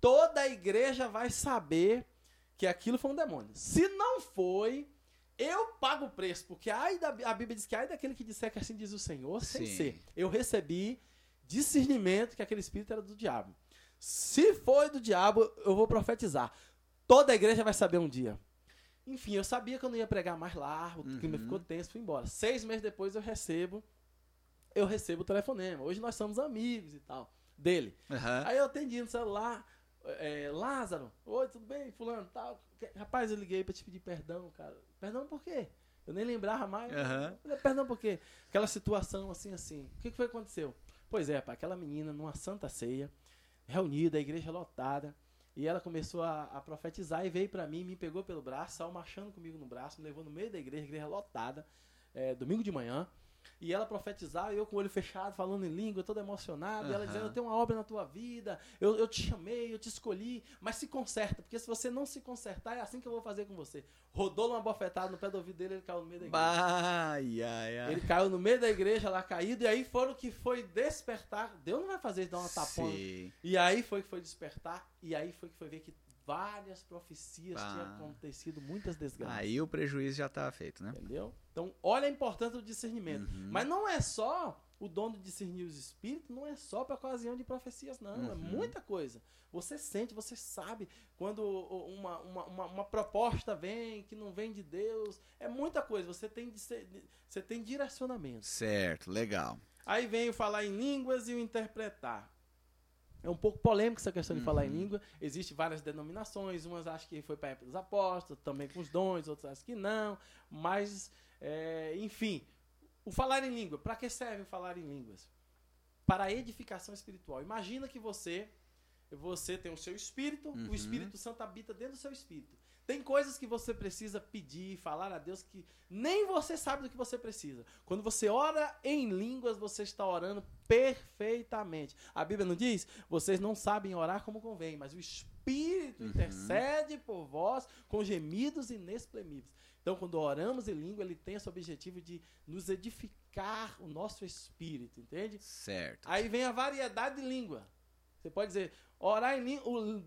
[SPEAKER 2] toda a igreja vai saber que aquilo foi um demônio. Se não foi, eu pago o preço, porque ai da, a Bíblia diz que ai daquele que disser que assim diz o Senhor, sem
[SPEAKER 1] Sim.
[SPEAKER 2] ser. Eu recebi discernimento que aquele espírito era do diabo. Se foi do diabo, eu vou profetizar. Toda a igreja vai saber um dia. Enfim, eu sabia que eu não ia pregar mais lá, o clima
[SPEAKER 1] Uhum.
[SPEAKER 2] ficou tenso, fui embora. Seis meses depois eu recebo, eu recebo o telefonema. Hoje nós somos amigos e tal, dele.
[SPEAKER 1] Aham.
[SPEAKER 2] Aí eu atendi no celular, é, Lázaro, oi, tudo bem, fulano, tal. Rapaz, eu liguei pra te pedir perdão, cara. Perdão por quê? Eu nem lembrava mais. Falei, Perdão por quê? Aquela situação assim, assim. O que, que foi que aconteceu? Pois é, pá, aquela menina numa santa ceia, reunida, a igreja lotada, e ela começou a, a profetizar e veio pra mim, me pegou pelo braço, saiu marchando comigo no braço, me levou no meio da igreja, igreja lotada, é, domingo de manhã. E ela profetizava, e eu com o olho fechado, falando em língua, todo emocionado. E ela dizendo: Eu tenho uma obra na tua vida, eu, eu te chamei, eu te escolhi, mas se conserta, porque se você não se consertar, é assim que eu vou fazer com você. Rodou uma bofetada no pé do ouvido dele, ele caiu no meio da igreja.
[SPEAKER 1] Ai, ai, ai.
[SPEAKER 2] Ele caiu no meio da igreja lá caído, e aí foram que foi despertar. Deus não vai fazer isso, dar uma tapona. E aí foi que foi despertar, e aí foi que foi ver que várias profecias
[SPEAKER 1] Ah.
[SPEAKER 2] tinham acontecido, muitas desgraças.
[SPEAKER 1] Aí o prejuízo já tá feito, né?
[SPEAKER 2] Entendeu? Então, olha a importância do discernimento.
[SPEAKER 1] Uhum.
[SPEAKER 2] Mas não é só o dom de discernir os espíritos, não é só para ocasião de profecias, não. É
[SPEAKER 1] Uhum.
[SPEAKER 2] muita coisa. Você sente, você sabe quando uma, uma, uma, uma proposta vem que não vem de Deus. É muita coisa. Você tem, você tem direcionamento.
[SPEAKER 1] Certo, legal.
[SPEAKER 2] Aí vem o falar em línguas e o interpretar. É um pouco polêmico essa questão de falar em
[SPEAKER 1] Uhum.
[SPEAKER 2] língua. Existem várias denominações. Umas acham que foi para a época dos apóstolos, também com os dons, outras acham que não. Mas, é, enfim, o falar em língua. Para que serve o falar em línguas? Para a edificação espiritual. Imagina que você, você tem o seu espírito,
[SPEAKER 1] Uhum.
[SPEAKER 2] o Espírito Santo habita dentro do seu espírito. Tem coisas que você precisa pedir, falar a Deus que nem você sabe do que você precisa. Quando você ora em línguas, você está orando perfeitamente. A Bíblia não diz? Vocês não sabem orar como convém, mas o Espírito
[SPEAKER 1] Uhum.
[SPEAKER 2] intercede por vós com gemidos inexprimíveis. Então, quando oramos em língua, ele tem esse objetivo de nos edificar o nosso espírito, entende?
[SPEAKER 1] Certo.
[SPEAKER 2] Aí vem a variedade de língua. Você pode dizer, orar em língua.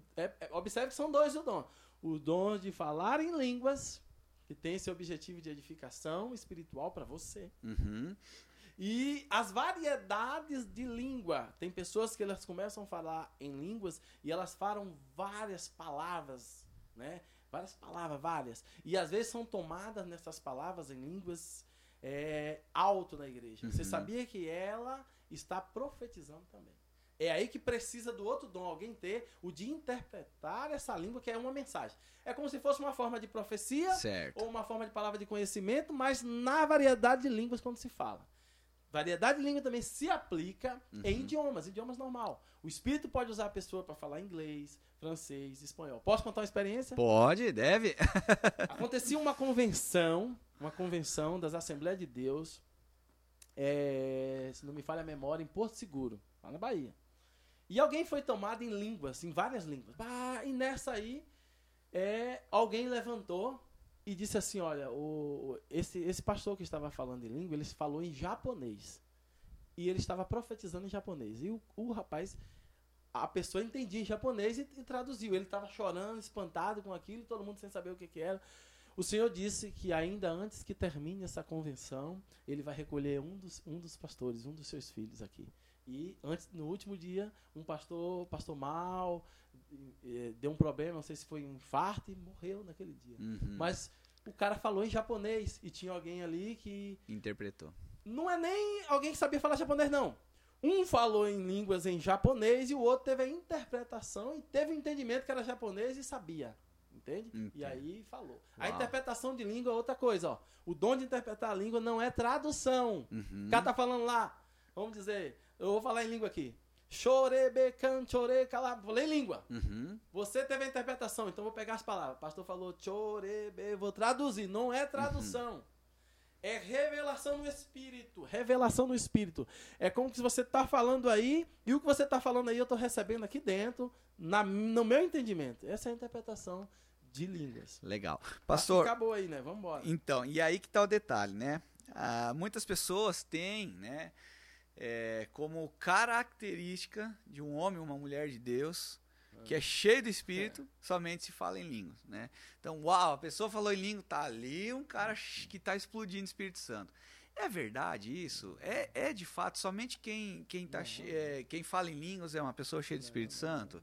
[SPEAKER 2] observe que são dois o dom. O dom de falar em línguas, que tem esse objetivo de edificação espiritual para você.
[SPEAKER 1] Uhum.
[SPEAKER 2] E as variedades de língua. Tem pessoas que elas começam a falar em línguas e elas falam várias palavras, né? Várias palavras, várias. E às vezes são tomadas nessas palavras em línguas é, alto na igreja. Você
[SPEAKER 1] Uhum.
[SPEAKER 2] sabia que ela está profetizando também. É aí que precisa do outro dom, alguém ter o de interpretar essa língua que é uma mensagem. É como se fosse uma forma de profecia
[SPEAKER 1] Certo.
[SPEAKER 2] ou uma forma de palavra de conhecimento, mas na variedade de línguas quando se fala. Variedade de língua também se aplica em
[SPEAKER 1] Uhum.
[SPEAKER 2] idiomas, idiomas normal. O espírito pode usar a pessoa para falar inglês, francês, espanhol. Posso contar uma experiência?
[SPEAKER 1] Pode, deve. [laughs]
[SPEAKER 2] Acontecia uma convenção, uma convenção das Assembleias de Deus, é, se não me falha a memória, em Porto Seguro, lá na Bahia. E alguém foi tomado em línguas, em várias línguas. E nessa aí, é, alguém levantou e disse assim, olha, o, esse, esse pastor que estava falando em língua, ele falou em japonês. E ele estava profetizando em japonês. E o, o rapaz, a pessoa entendia em japonês e, e traduziu. Ele estava chorando, espantado com aquilo, todo mundo sem saber o que, que era. O Senhor disse que ainda antes que termine essa convenção, ele vai recolher um dos, um dos pastores, um dos seus filhos aqui. E antes, no último dia, um pastor pastor mal, deu um problema, não sei se foi um infarto e morreu naquele dia.
[SPEAKER 1] Uhum.
[SPEAKER 2] Mas o cara falou em japonês e tinha alguém ali que
[SPEAKER 1] Interpretou.
[SPEAKER 2] não é nem alguém que sabia falar japonês, não. Um falou em línguas em japonês e o outro teve a interpretação e teve o entendimento que era japonês e sabia. Entende? E aí falou. A
[SPEAKER 1] Uau.
[SPEAKER 2] interpretação de língua é outra coisa, ó. O dom de interpretar a língua não é tradução.
[SPEAKER 1] Uhum.
[SPEAKER 2] O cara tá falando lá, vamos dizer, eu vou falar em língua aqui. Chorebe, canchore, calá. Falei em língua.
[SPEAKER 1] Uhum.
[SPEAKER 2] Você teve a interpretação, então vou pegar as palavras. O pastor falou chorebe, vou traduzir. Não é tradução. É revelação no espírito. Revelação no espírito. É como se você está falando aí e o que você está falando aí eu estou recebendo aqui dentro, na, no meu entendimento. Essa é a interpretação de línguas.
[SPEAKER 1] Legal. Pastor,
[SPEAKER 2] Acabou aí, né? Vamos embora.
[SPEAKER 1] Então, e aí que tá o detalhe, né? Ah, muitas pessoas têm, né? É, como característica de um homem ou uma mulher de Deus que é cheio do Espírito, é. somente se fala em línguas, né? Então, uau, a pessoa falou em língua, tá ali um cara que está explodindo Espírito Santo. É verdade isso? É, é de fato somente quem quem, tá che... é, quem fala em línguas é uma pessoa cheia do Espírito Santo?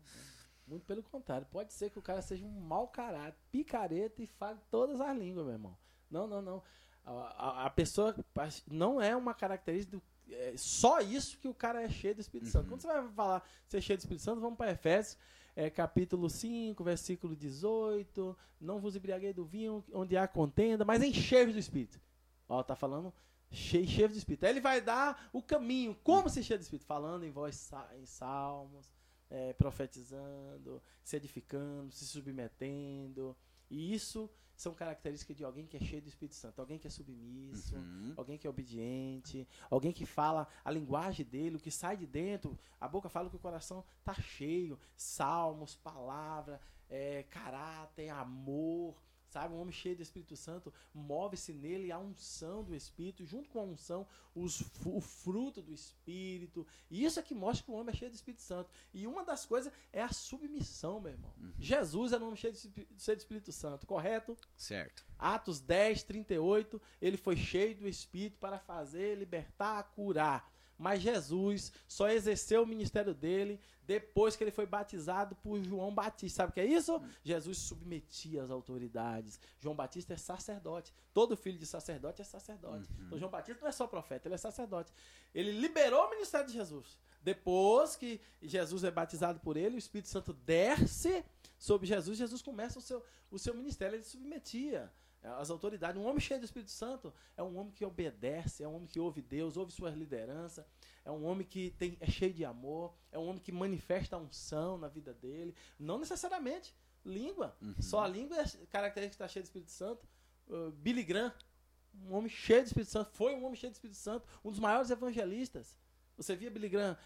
[SPEAKER 2] Muito pelo contrário. Pode ser que o cara seja um mau caráter, picareta e fale todas as línguas, meu irmão. Não, não, não. A, a, a pessoa não é uma característica do, é só isso que o cara é cheio do Espírito uhum. Santo. Quando você vai falar ser cheio do Espírito Santo, vamos para Efésios, é, capítulo 5, versículo 18. Não vos embriaguei do vinho onde há contenda, mas enchei do Espírito. Ó, tá falando cheio, cheio do Espírito. Aí ele vai dar o caminho, como se encher do Espírito, falando em voz em salmos, é, profetizando, se edificando, se submetendo. E isso são características de alguém que é cheio do Espírito Santo, alguém que é submisso, uhum. alguém que é obediente, alguém que fala a linguagem dele, o que sai de dentro, a boca fala que o coração está cheio, salmos, palavra, é, caráter, amor, Sabe, um homem cheio do Espírito Santo move-se nele a unção do Espírito, junto com a unção, os, o fruto do Espírito. E isso é que mostra que o homem é cheio do Espírito Santo. E uma das coisas é a submissão, meu irmão. Uhum. Jesus era um homem cheio, de, cheio do Espírito Santo, correto?
[SPEAKER 1] Certo.
[SPEAKER 2] Atos 10, 38, ele foi cheio do Espírito para fazer, libertar, curar. Mas Jesus só exerceu o ministério dele depois que ele foi batizado por João Batista. Sabe o que é isso? Hum. Jesus submetia as autoridades. João Batista é sacerdote. Todo filho de sacerdote é sacerdote. Uhum. Então João Batista não é só profeta, ele é sacerdote. Ele liberou o ministério de Jesus. Depois que Jesus é batizado por ele, o Espírito Santo desce sobre Jesus, Jesus começa o seu, o seu ministério, ele submetia as autoridades. Um homem cheio do Espírito Santo é um homem que obedece, é um homem que ouve Deus, ouve sua liderança, é um homem que tem, é cheio de amor, é um homem que manifesta a unção na vida dele. Não necessariamente língua, uhum. só a língua é característica que está cheia do Espírito Santo. Uh, Billy Graham, um homem cheio do Espírito Santo, foi um homem cheio do Espírito Santo, um dos maiores evangelistas. Você via Billy Graham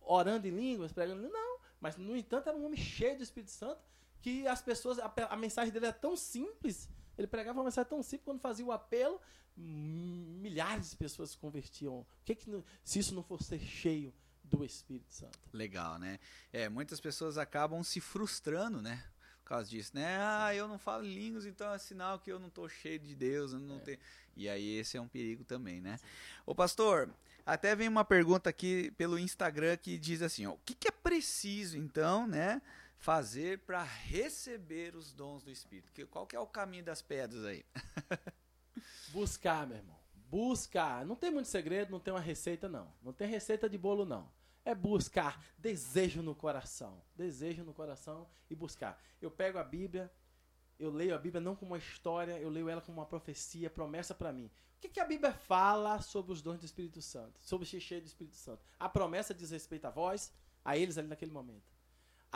[SPEAKER 2] orando em línguas, pregando? Não, mas no entanto era um homem cheio do Espírito Santo que as pessoas, a, a mensagem dele é tão simples ele pregava uma mensagem tão simples, quando fazia o apelo, milhares de pessoas se convertiam. O que, que se isso não fosse cheio do Espírito Santo?
[SPEAKER 1] Legal, né? É, muitas pessoas acabam se frustrando, né? Por causa disso, né? Ah, eu não falo línguas, então é sinal que eu não estou cheio de Deus, eu não é. tenho. E aí esse é um perigo também, né? Sim. Ô pastor, até vem uma pergunta aqui pelo Instagram que diz assim, ó, o que, que é preciso então, né? Fazer para receber os dons do Espírito? Que, qual que é o caminho das pedras aí? [laughs]
[SPEAKER 2] Buscar, meu irmão. Buscar. Não tem muito segredo, não tem uma receita, não. Não tem receita de bolo, não. É buscar. Desejo no coração. Desejo no coração e buscar. Eu pego a Bíblia, eu leio a Bíblia não como uma história, eu leio ela como uma profecia, promessa para mim. O que, que, a Bíblia fala sobre os dons do Espírito Santo? Sobre o cheio do Espírito Santo? A promessa diz respeito a vós, a eles ali naquele momento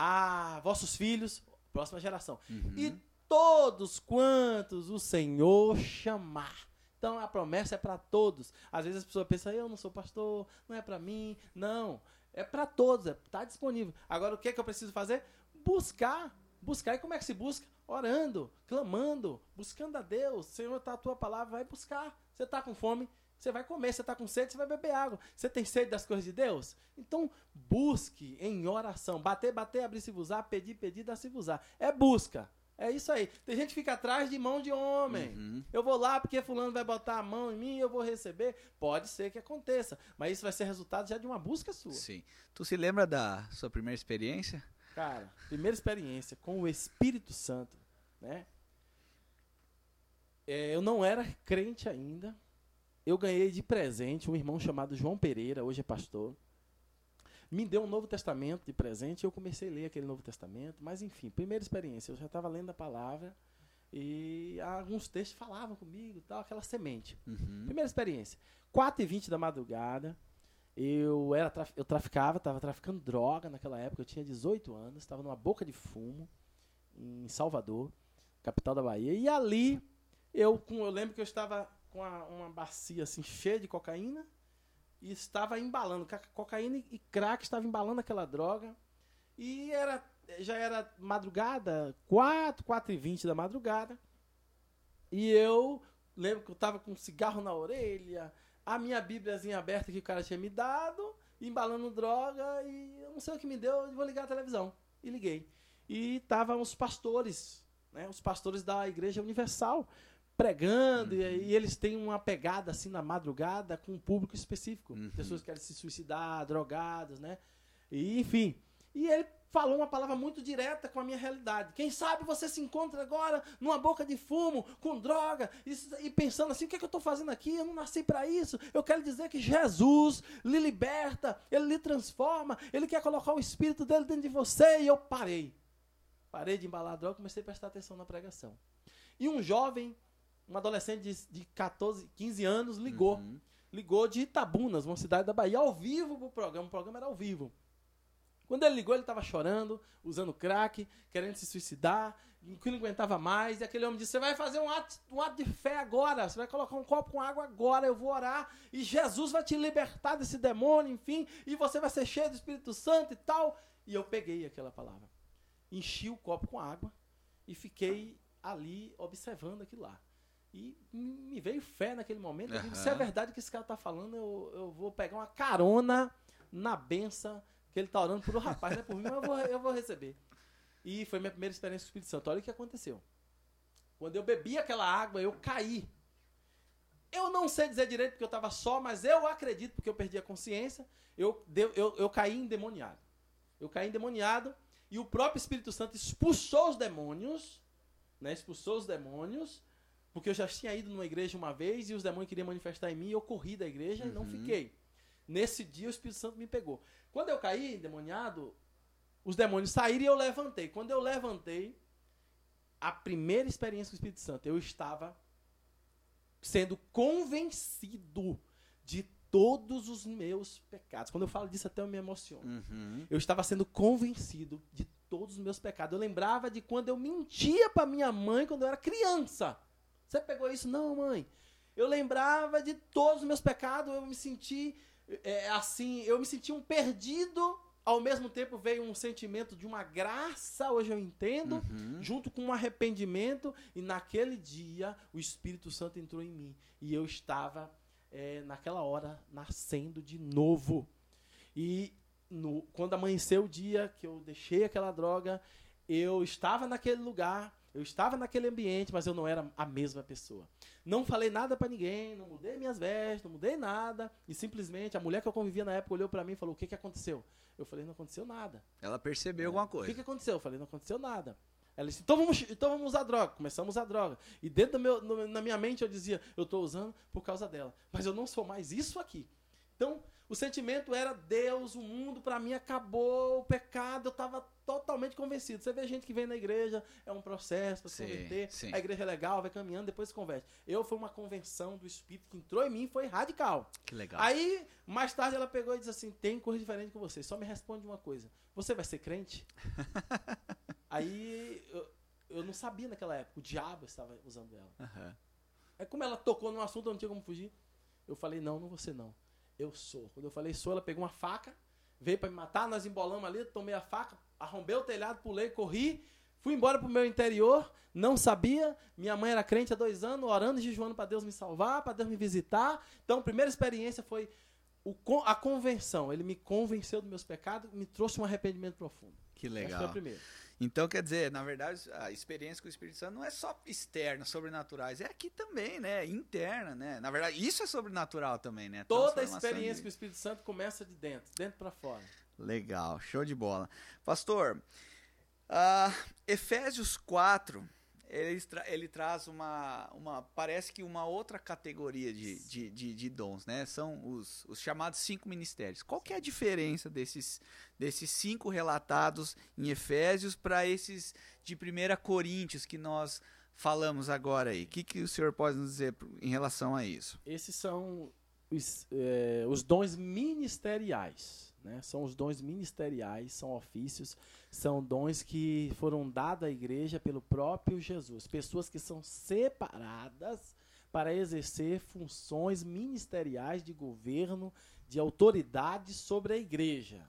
[SPEAKER 2] a vossos filhos, próxima geração. Uhum. E todos quantos o Senhor chamar. Então a promessa é para todos. Às vezes as pessoas pensam, eu não sou pastor, não é para mim. Não, é para todos, está é, disponível. Agora o que, é que eu preciso fazer? Buscar. Buscar. E como é que se busca? Orando, clamando, buscando a Deus. Senhor, está a tua palavra, vai buscar. Você está com fome, você vai comer, você está com sede, você vai beber água. Você tem sede das coisas de Deus? Então, busque em oração. Bater, bater, abrir-se vos pedir, pedir, dar-se vos É busca. É isso aí. Tem gente que fica atrás de mão de homem. Uhum. Eu vou lá porque fulano vai botar a mão em mim e eu vou receber. Pode ser que aconteça, mas isso vai ser resultado já de uma busca sua.
[SPEAKER 1] Sim. Tu se lembra da sua primeira experiência?
[SPEAKER 2] Cara, primeira experiência com o Espírito Santo, né? É, eu não era crente ainda, eu ganhei de presente um irmão chamado João Pereira, hoje é pastor. Me deu um Novo Testamento de presente e eu comecei a ler aquele Novo Testamento. Mas, enfim, primeira experiência. Eu já estava lendo a palavra e alguns textos falavam comigo, tal, aquela semente. Uhum. Primeira experiência. 4 e 20 da madrugada, eu, era eu traficava, estava traficando droga naquela época. Eu tinha 18 anos, estava numa boca de fumo em Salvador, capital da Bahia. E ali, eu, eu lembro que eu estava com uma, uma bacia assim cheia de cocaína e estava embalando. Cocaína e crack estava embalando aquela droga. E era já era madrugada, 4, 4 e 20 da madrugada. E eu lembro que eu estava com um cigarro na orelha, a minha bíbliazinha aberta que o cara tinha me dado, embalando droga, e eu não sei o que me deu, eu vou ligar a televisão. E liguei. E estavam os pastores, né, os pastores da Igreja Universal, pregando, uhum. e, e, eles têm uma pegada assim na madrugada com um público específico. Uhum. Pessoas que querem se suicidar, drogados, né? E, enfim. E ele falou uma palavra muito direta com a minha realidade. Quem sabe você se encontra agora numa boca de fumo, com droga, e, e pensando assim: o que, é que eu estou fazendo aqui? Eu não nasci para isso. Eu quero dizer que Jesus lhe liberta, ele lhe transforma, ele quer colocar o espírito dele dentro de você. E eu parei. Parei de embalar a droga, comecei a prestar atenção na pregação. E um jovem, um adolescente de, de 14, 15 anos, ligou. Uhum. Ligou de Itabunas, uma cidade da Bahia, ao vivo pro programa. O programa era ao vivo. Quando ele ligou, ele estava chorando, usando crack, querendo se suicidar, que não aguentava mais. E aquele homem disse: Você vai fazer um ato, um ato de fé agora. Você vai colocar um copo com água agora. Eu vou orar. E Jesus vai te libertar desse demônio, enfim. E você vai ser cheio do Espírito Santo e tal. E eu peguei aquela palavra. Enchi o copo com água e fiquei ali observando aquilo lá. E me veio fé naquele momento. Eu digo, se é verdade que esse cara está falando, eu, eu vou pegar uma carona na benção que ele está orando por um rapaz, não é por mim, mas eu vou, eu vou receber. E foi minha primeira experiência com o Espírito Santo. Olha o que aconteceu. Quando eu bebi aquela água, eu caí. Eu não sei dizer direito porque eu estava só, mas eu acredito, porque eu perdi a consciência, eu, eu, eu caí endemoniado. Eu caí endemoniado e o próprio Espírito Santo expulsou os demônios, né? expulsou os demônios, porque eu já tinha ido numa igreja uma vez e os demônios queriam manifestar em mim e eu corri da igreja uhum. e não uhum. fiquei. Nesse dia o Espírito Santo me pegou. Quando eu caí endemoniado, os demônios saíram e eu levantei. Quando eu levantei, a primeira experiência com o Espírito Santo, eu estava sendo convencido de todos os meus pecados. Quando eu falo disso, até eu me emociono. Uhum. Eu estava sendo convencido de todos os meus pecados. Eu lembrava de quando eu mentia para minha mãe quando eu era criança. Você pegou isso? Não, mãe. Eu lembrava de todos os meus pecados. Eu me senti é, assim, eu me senti um perdido, ao mesmo tempo veio um sentimento de uma graça, hoje eu entendo, uhum. junto com um arrependimento, e naquele dia o Espírito Santo entrou em mim, e eu estava, é, naquela hora, nascendo de novo. E no, quando amanheceu o dia que eu deixei aquela droga, eu estava naquele lugar, eu estava naquele ambiente, mas eu não era a mesma pessoa. Não falei nada para ninguém, não mudei minhas vestes, não mudei nada. E simplesmente a mulher que eu convivia na época olhou para mim e falou: O que, que aconteceu? Eu falei: Não aconteceu nada.
[SPEAKER 1] Ela percebeu é. alguma coisa.
[SPEAKER 2] O que, que aconteceu? Eu falei: Não aconteceu nada. Ela disse: então vamos, então vamos usar droga. Começamos a usar droga. E dentro do meu, no, na minha mente eu dizia: Eu estou usando por causa dela. Mas eu não sou mais isso aqui. Então, o sentimento era Deus, o mundo para mim acabou, o pecado, eu estava totalmente convencido. Você vê gente que vem na igreja, é um processo para se converter, sim. a igreja é legal, vai caminhando, depois se converte. Eu foi uma convenção do Espírito que entrou em mim foi radical.
[SPEAKER 1] Que legal.
[SPEAKER 2] Aí, mais tarde, ela pegou e disse assim: tem coisa diferente com você, só me responde uma coisa. Você vai ser crente? [laughs] Aí eu, eu, não sabia naquela época, o diabo estava usando ela. Uhum. Aí como ela tocou no assunto, eu não tinha como fugir. Eu falei, não, não você não eu sou. Quando eu falei sou, ela pegou uma faca, veio para me matar, nós embolamos ali, tomei a faca, arrombei o telhado, pulei, corri, fui embora pro meu interior, não sabia, minha mãe era crente há dois anos, orando e jejuando para Deus me salvar, para Deus me visitar. Então, a primeira experiência foi o, a convenção. Ele me convenceu dos meus pecados, me trouxe um arrependimento profundo.
[SPEAKER 1] Que legal. Essa foi a primeira. Então, quer dizer, na verdade, a experiência com o Espírito Santo não é só externa, sobrenaturais, é aqui também, né? Interna, né? Na verdade, isso é sobrenatural também, né?
[SPEAKER 2] Toda a experiência de... com o Espírito Santo começa de dentro, dentro para fora.
[SPEAKER 1] Legal, show de bola. Pastor, uh, Efésios 4, ele, tra ele traz uma, uma, parece que uma outra categoria de, de, de, de, dons, né? São os, os chamados cinco ministérios. Qual que é a diferença desses, desses cinco relatados em Efésios para esses de 1 Coríntios que nós falamos agora aí? O que, que o senhor pode nos dizer em relação a isso?
[SPEAKER 2] Esses são os, é, os dons ministeriais. Né? São os dons ministeriais, são ofícios, são dons que foram dados à igreja pelo próprio Jesus. Pessoas que são separadas para exercer funções ministeriais de governo, de autoridade sobre a igreja.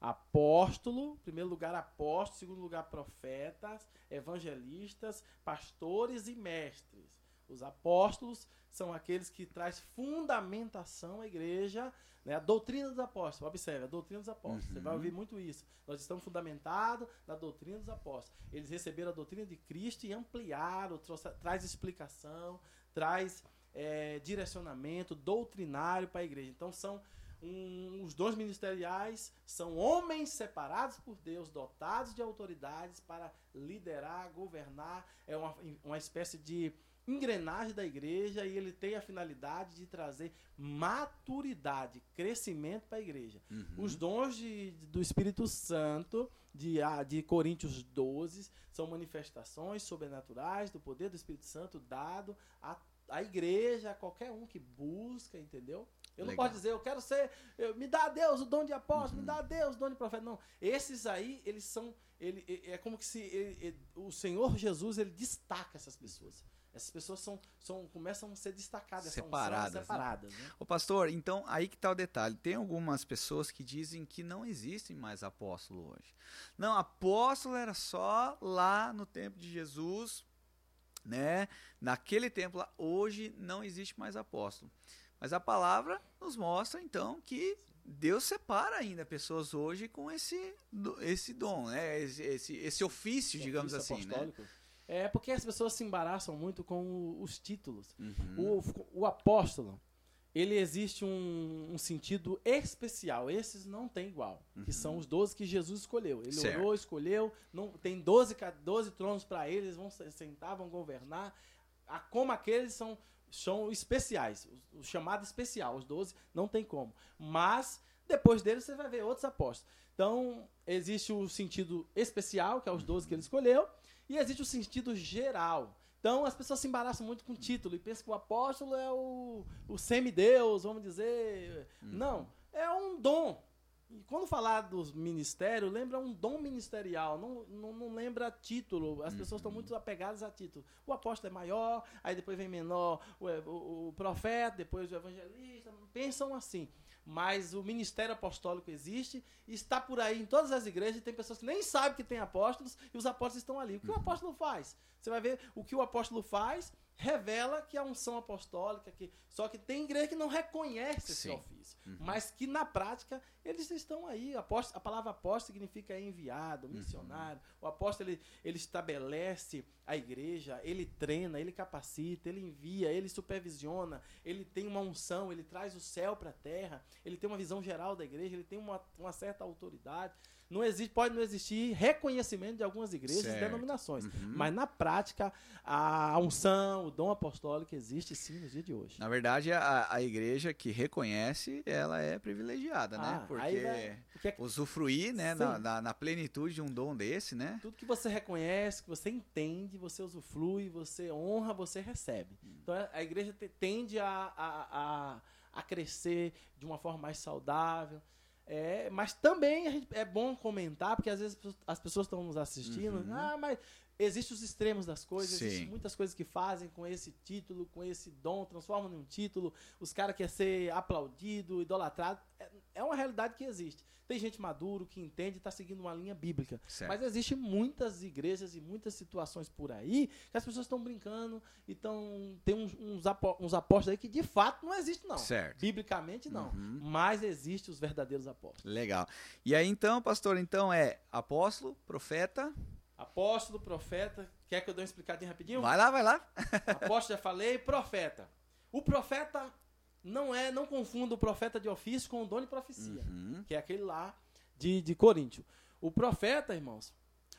[SPEAKER 2] Apóstolo, primeiro lugar apóstolo, segundo lugar profetas, evangelistas, pastores e mestres. Os apóstolos são aqueles que traz fundamentação à igreja, né? a doutrina dos apóstolos. Observe, a doutrina dos apóstolos. Uhum. Você vai ouvir muito isso. Nós estamos fundamentados na doutrina dos apóstolos. Eles receberam a doutrina de Cristo e ampliaram, trouxe, traz explicação, traz é, direcionamento doutrinário para a igreja. Então são um, os dons ministeriais são homens separados por Deus, dotados de autoridades para liderar, governar. É uma, uma espécie de engrenagem da igreja e ele tem a finalidade de trazer maturidade, crescimento para a igreja. Uhum. Os dons de, do Espírito Santo, de, de Coríntios 12, são manifestações sobrenaturais do poder do Espírito Santo dado a, a igreja, a qualquer um que busca, entendeu? Eu Legal. não posso dizer, eu quero ser, eu, me dá a Deus o dom de apóstolo, uhum. me dá a Deus o dom de profeta. Não, esses aí, eles são, ele, é como que se ele, ele, o Senhor Jesus, ele destaca essas pessoas. Essas pessoas são, são, começam a ser destacadas,
[SPEAKER 1] separadas.
[SPEAKER 2] São separadas
[SPEAKER 1] né? né? Ô pastor, então aí que está o detalhe. Tem algumas pessoas que dizem que não existem mais apóstolo hoje. Não, apóstolo era só lá no tempo de Jesus, né? Naquele tempo lá, hoje não existe mais apóstolo. Mas a palavra nos mostra então que Deus separa ainda pessoas hoje com esse, esse dom, né? Esse, esse, esse ofício, digamos ofício assim, né? apostólico. né?
[SPEAKER 2] É porque as pessoas se embaraçam muito com os títulos. Uhum. O, o apóstolo, ele existe um, um, sentido especial. Esses não tem igual. Uhum. Que são os 12 que Jesus escolheu. Ele certo. orou, escolheu. Não, tem 12, 12 tronos para eles, eles vão sentar, vão governar. A, como aqueles são, são especiais. O, o, chamado especial, os 12, não tem como. Mas, depois deles, você vai ver outros apóstolos. Então, existe o sentido especial, que é os 12 que ele escolheu. E existe o sentido geral. Então as pessoas se embaraçam muito com o título e pensam que o apóstolo é o, o semideus, vamos dizer. Uhum. Não, é um dom. E quando falar dos ministérios, lembra um dom ministerial, não, não, não lembra título. As uhum. pessoas estão muito apegadas a título. O apóstolo é maior, aí depois vem menor o, o, o profeta, depois o evangelista. Pensam assim mas o ministério apostólico existe, está por aí em todas as igrejas, e tem pessoas que nem sabem que tem apóstolos, e os apóstolos estão ali. O que o apóstolo faz? Você vai ver o que o apóstolo faz, revela que a unção apostólica, que, só que tem igreja que não reconhece esse ofício, uhum. mas que na prática eles estão aí. Apóstolo, a palavra apóstolo significa enviado, uhum. missionário. Uhum. O apóstolo ele, ele estabelece a igreja, ele treina, ele capacita, ele envia, ele supervisiona, ele tem uma unção, ele traz o céu para a terra, ele tem uma visão geral da igreja, ele tem uma, uma certa autoridade não existe, pode não existir reconhecimento de algumas igrejas certo. e denominações. Uhum. Mas na prática, a unção, o dom apostólico existe sim nos dias de hoje.
[SPEAKER 1] Na verdade, a, a igreja que reconhece, ela é privilegiada, né? ah, né? Porque, vai, porque é usufruir né, na, na, na, plenitude de um dom desse, né?
[SPEAKER 2] Tudo que você reconhece, que você entende, você usufrui, você honra, você recebe. Então a igreja tende a, a, a, a crescer de uma forma mais saudável. É, mas também é bom comentar, porque às vezes as pessoas estão nos assistindo, uhum. ah, mas existem os extremos das coisas, existem muitas coisas que fazem com esse título, com esse dom, transformam em um título, os caras querem ser aplaudido, idolatrado, é, é uma realidade que existe. Tem gente maduro que entende e está seguindo uma linha bíblica. Certo. Mas existem muitas igrejas e muitas situações por aí que as pessoas estão brincando e estão. Tem uns, uns, uns, apóstolos aí que de fato não existem, não.
[SPEAKER 1] Certo.
[SPEAKER 2] Biblicamente, não. Uhum. Mas existem os verdadeiros apóstolos.
[SPEAKER 1] Legal. E aí, então, pastor, então é apóstolo, profeta.
[SPEAKER 2] Apóstolo, profeta. Quer que eu dê uma explicadinha rapidinho?
[SPEAKER 1] Vai lá, vai lá.
[SPEAKER 2] apóstolo, já falei. Profeta. O profeta não é, não confunda o profeta de ofício com o dono de profecia, uhum. que é aquele lá de, de Coríntio. O profeta, irmãos,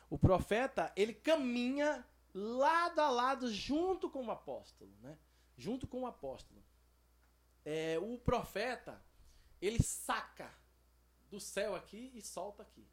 [SPEAKER 2] o profeta, ele caminha lado a lado junto com o apóstolo, né? Junto com o apóstolo. É, o profeta, ele saca do céu aqui e solta aqui.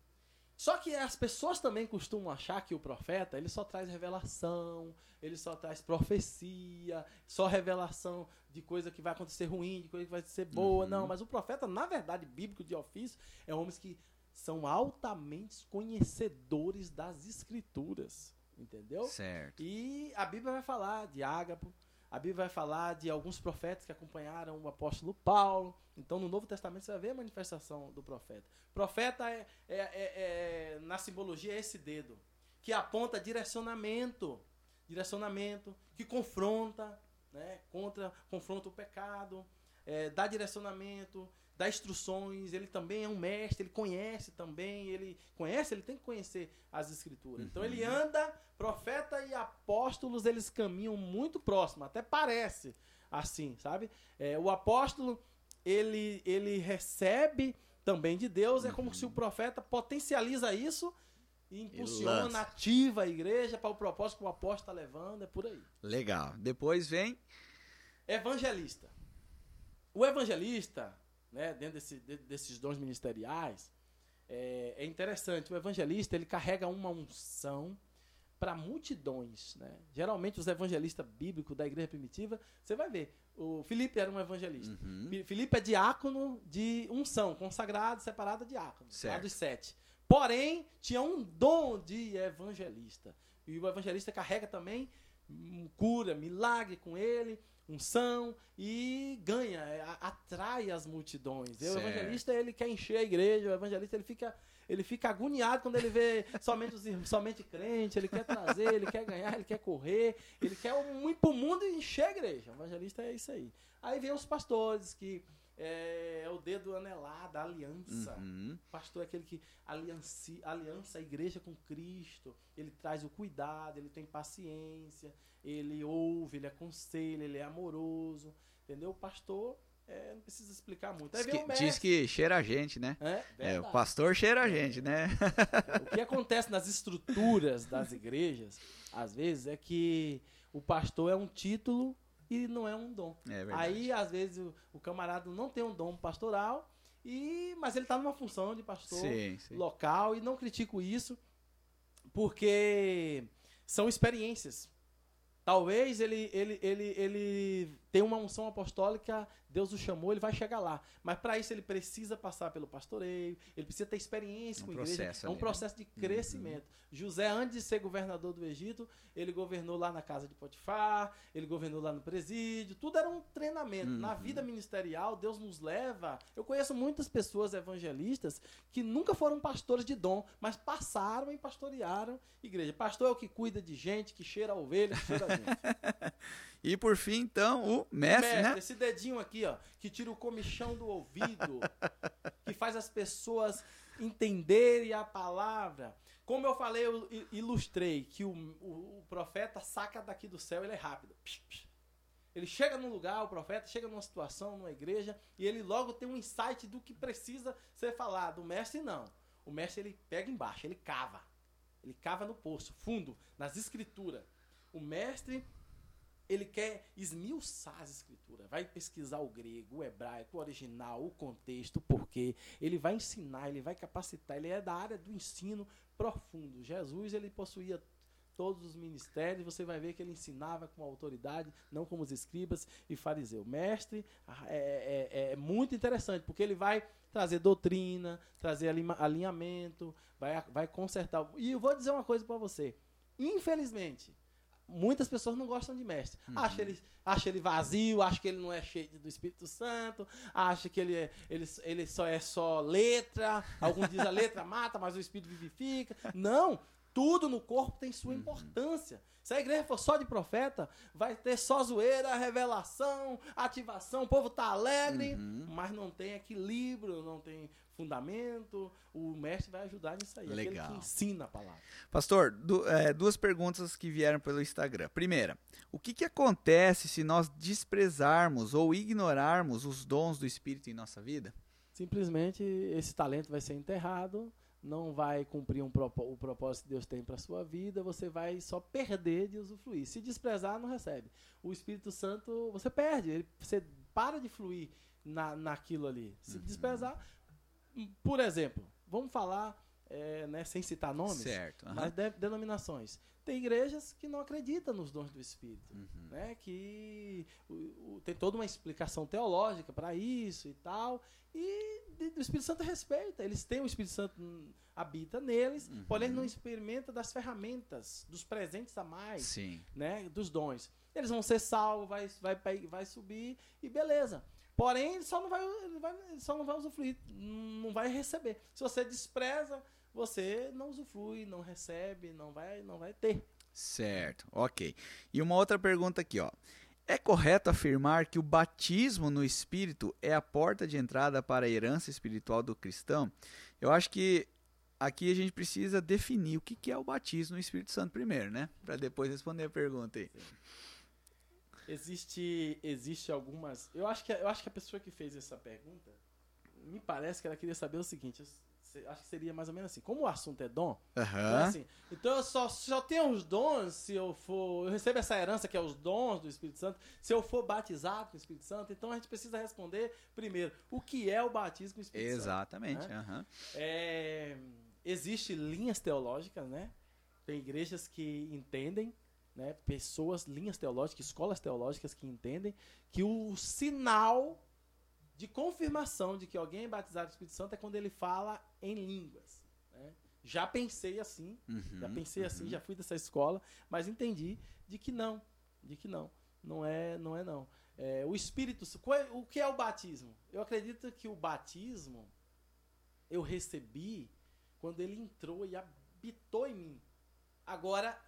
[SPEAKER 2] Só que as pessoas também costumam achar que o profeta ele só traz revelação, ele só traz profecia, só revelação de coisa que vai acontecer ruim, de coisa que vai ser boa. Uhum. Não, mas o profeta, na verdade, bíblico de ofício, é homens que são altamente conhecedores das escrituras. Entendeu?
[SPEAKER 1] Certo.
[SPEAKER 2] E a Bíblia vai falar de Ágapo, a Bíblia vai falar de alguns profetas que acompanharam o apóstolo Paulo. Então, no Novo Testamento, você vai ver a manifestação do profeta. Profeta, é, é, é, é na simbologia, é esse dedo, que aponta direcionamento. direcionamento, que confronta, né? Contra, confronta o pecado, é, dá direcionamento, dá instruções, ele também é um mestre, ele conhece também, ele conhece, ele tem que conhecer as escrituras. Uhum. Então ele uhum. anda, profeta e apóstolos, eles caminham muito próximo, até parece assim, sabe? É, o apóstolo, ele, ele recebe também de Deus, é como se o uhum. profeta potencializa isso e impulsiona, ativa a igreja para o propósito que o apóstolo está levando, é por aí.
[SPEAKER 1] Legal. Depois vem.
[SPEAKER 2] Evangelista. O evangelista, né, dentro desse, desses dons ministeriais, é, é, interessante. O evangelista ele carrega uma unção para multidões. Né? Geralmente, os evangelistas bíblicos da igreja primitiva, você vai ver. O Filipe era um evangelista. Uhum. Filipe é diácono de unção, consagrado, separado diácono, certo. lá dos sete. Porém, tinha um dom de evangelista. E o evangelista carrega também cura, milagre com ele, unção e ganha, é, atrai as multidões. O evangelista ele quer encher a igreja, o evangelista ele fica ele fica agoniado quando ele vê [laughs] somente, os, somente crente, ele quer trazer, ele quer ganhar, ele quer correr, ele quer um, ir pro mundo e encher a igreja. O evangelista é isso aí. Aí vem os pastores que é, é o dedo anelado, a aliança. Uhum. O pastor é aquele que aliança, aliança a igreja com Cristo. Ele traz o cuidado, ele tem paciência, ele ouve, ele aconselha, ele é amoroso. Entendeu? O pastor é, não precisa explicar muito.
[SPEAKER 1] Diz que, diz que, cheira a gente, né? É, é, o pastor cheira a gente, né?
[SPEAKER 2] o que acontece nas estruturas das igrejas, às vezes, é que o pastor é um título e não é um dom. É Aí, às vezes, o, o, camarada não tem um dom pastoral, e mas ele está numa função de pastor sim, sim. local, e não critico isso, porque são experiências. Talvez ele, ele, ele, ele tenha uma unção apostólica Deus o chamou, ele vai chegar lá. Mas para isso ele precisa passar pelo pastoreio, ele precisa ter experiência um com a igreja. É um ali, né? processo né? de uhum. crescimento. Uhum. José, antes de ser governador do Egito, ele governou lá na casa de Potifar, ele governou lá no presídio, tudo era um treinamento. Uhum. Na vida ministerial, Deus nos leva. Eu conheço muitas pessoas evangelistas que nunca foram pastores de dom, mas passaram e pastorearam igreja. Pastor é o que cuida de gente, que cheira a ovelha, que cheira a gente. [laughs]
[SPEAKER 1] E por fim, então, o mestre, mestre né?
[SPEAKER 2] Esse dedinho aqui, ó, que tira o comichão do ouvido, [laughs] que faz as pessoas entenderem a palavra. Como eu falei, eu ilustrei que o, o, o profeta saca daqui do céu, ele é rápido. Ele chega num lugar, o profeta chega numa situação, numa igreja, e ele logo tem um insight do que precisa ser falado. O mestre não. O mestre ele pega embaixo, ele cava. Ele cava no poço, fundo, nas escrituras. O mestre ele quer esmiuçar as escrituras, vai pesquisar o grego, o hebraico, o original, o contexto, o porquê. Ele vai ensinar, ele vai capacitar, ele é da área do ensino profundo. Jesus, ele possuía todos os ministérios, você vai ver que ele ensinava com autoridade, não como os escribas e fariseus. Mestre ah, é, é, é muito interessante, porque ele vai trazer doutrina, trazer alinhamento, vai, vai consertar. E eu vou dizer uma coisa para você. Infelizmente, muitas pessoas não gostam de mestre. Uhum. Acha ele, acha ele vazio, acha que ele não é cheio do Espírito Santo, acha que ele, é, ele, ele só é só letra. Alguns dizem a letra mata, mas o Espírito vivifica. Não, tudo no corpo tem sua uhum. importância. Se a igreja for só de profeta, vai ter só zoeira, revelação, ativação, o povo tá alegre, uhum. mas não tem equilíbrio, não tem fundamento, o mestre vai ajudar nisso aí. Legal. Aquele que ensina a palavra.
[SPEAKER 1] Pastor, du é, duas perguntas que vieram pelo Instagram. Primeira, o que, que acontece se nós desprezarmos ou ignorarmos os dons do Espírito em nossa vida?
[SPEAKER 2] Simplesmente esse talento vai ser enterrado, não vai cumprir um o propósito que Deus tem para sua vida, você vai só perder de usufruir. Se desprezar, não recebe. O Espírito Santo, você perde, ele, você para de fluir na, naquilo ali. Se uhum. desprezar, por exemplo, vamos falar, é, né, sem citar nomes, certo, uhum. mas de, denominações. Tem igrejas que não acreditam nos dons do Espírito, uhum. né, que o, o, tem toda uma explicação teológica para isso e tal, e de, o Espírito Santo respeita. Eles têm o Espírito Santo hum, habita neles, uhum. porém não experimenta das ferramentas, dos presentes a mais, Sim. né, dos dons. Eles vão ser salvos, vai, vai, vai subir e beleza. Porém, ele só não vai, ele vai, ele só não vai usufruir, não vai receber. Se você despreza, você não usufrui, não recebe, não vai, não vai ter.
[SPEAKER 1] Certo, ok. E uma outra pergunta aqui, ó. É correto afirmar que o batismo no Espírito é a porta de entrada para a herança espiritual do cristão? Eu acho que aqui a gente precisa definir o que é o batismo no Espírito Santo primeiro, né? Para depois responder a pergunta aí.
[SPEAKER 2] Existe, existe algumas. Eu acho que eu acho que a pessoa que fez essa pergunta me parece que ela queria saber o seguinte acho que seria mais ou menos assim. Como o assunto é dom,
[SPEAKER 1] uhum.
[SPEAKER 2] então, assim, então eu só, só tenho os dons se eu for. Eu recebo essa herança que é os dons do Espírito Santo, se eu for batizado com o Espírito Santo. Então a gente precisa responder primeiro o que é o batismo com o Espírito
[SPEAKER 1] Exatamente,
[SPEAKER 2] Santo.
[SPEAKER 1] Exatamente.
[SPEAKER 2] Né? Uhum. É, Existem linhas teológicas, né? Tem igrejas que entendem né, pessoas, linhas teológicas, escolas teológicas que entendem que o sinal de confirmação de que alguém é batizado com o Espírito Santo é quando ele fala em línguas. Né? Já pensei assim, uhum, já pensei assim, uhum. assim, já fui dessa escola, mas entendi de que não, de que não, não é, não é não. É, o Espírito, é, o que é o batismo? Eu acredito que o batismo eu recebi quando ele entrou e habitou em mim. Agora,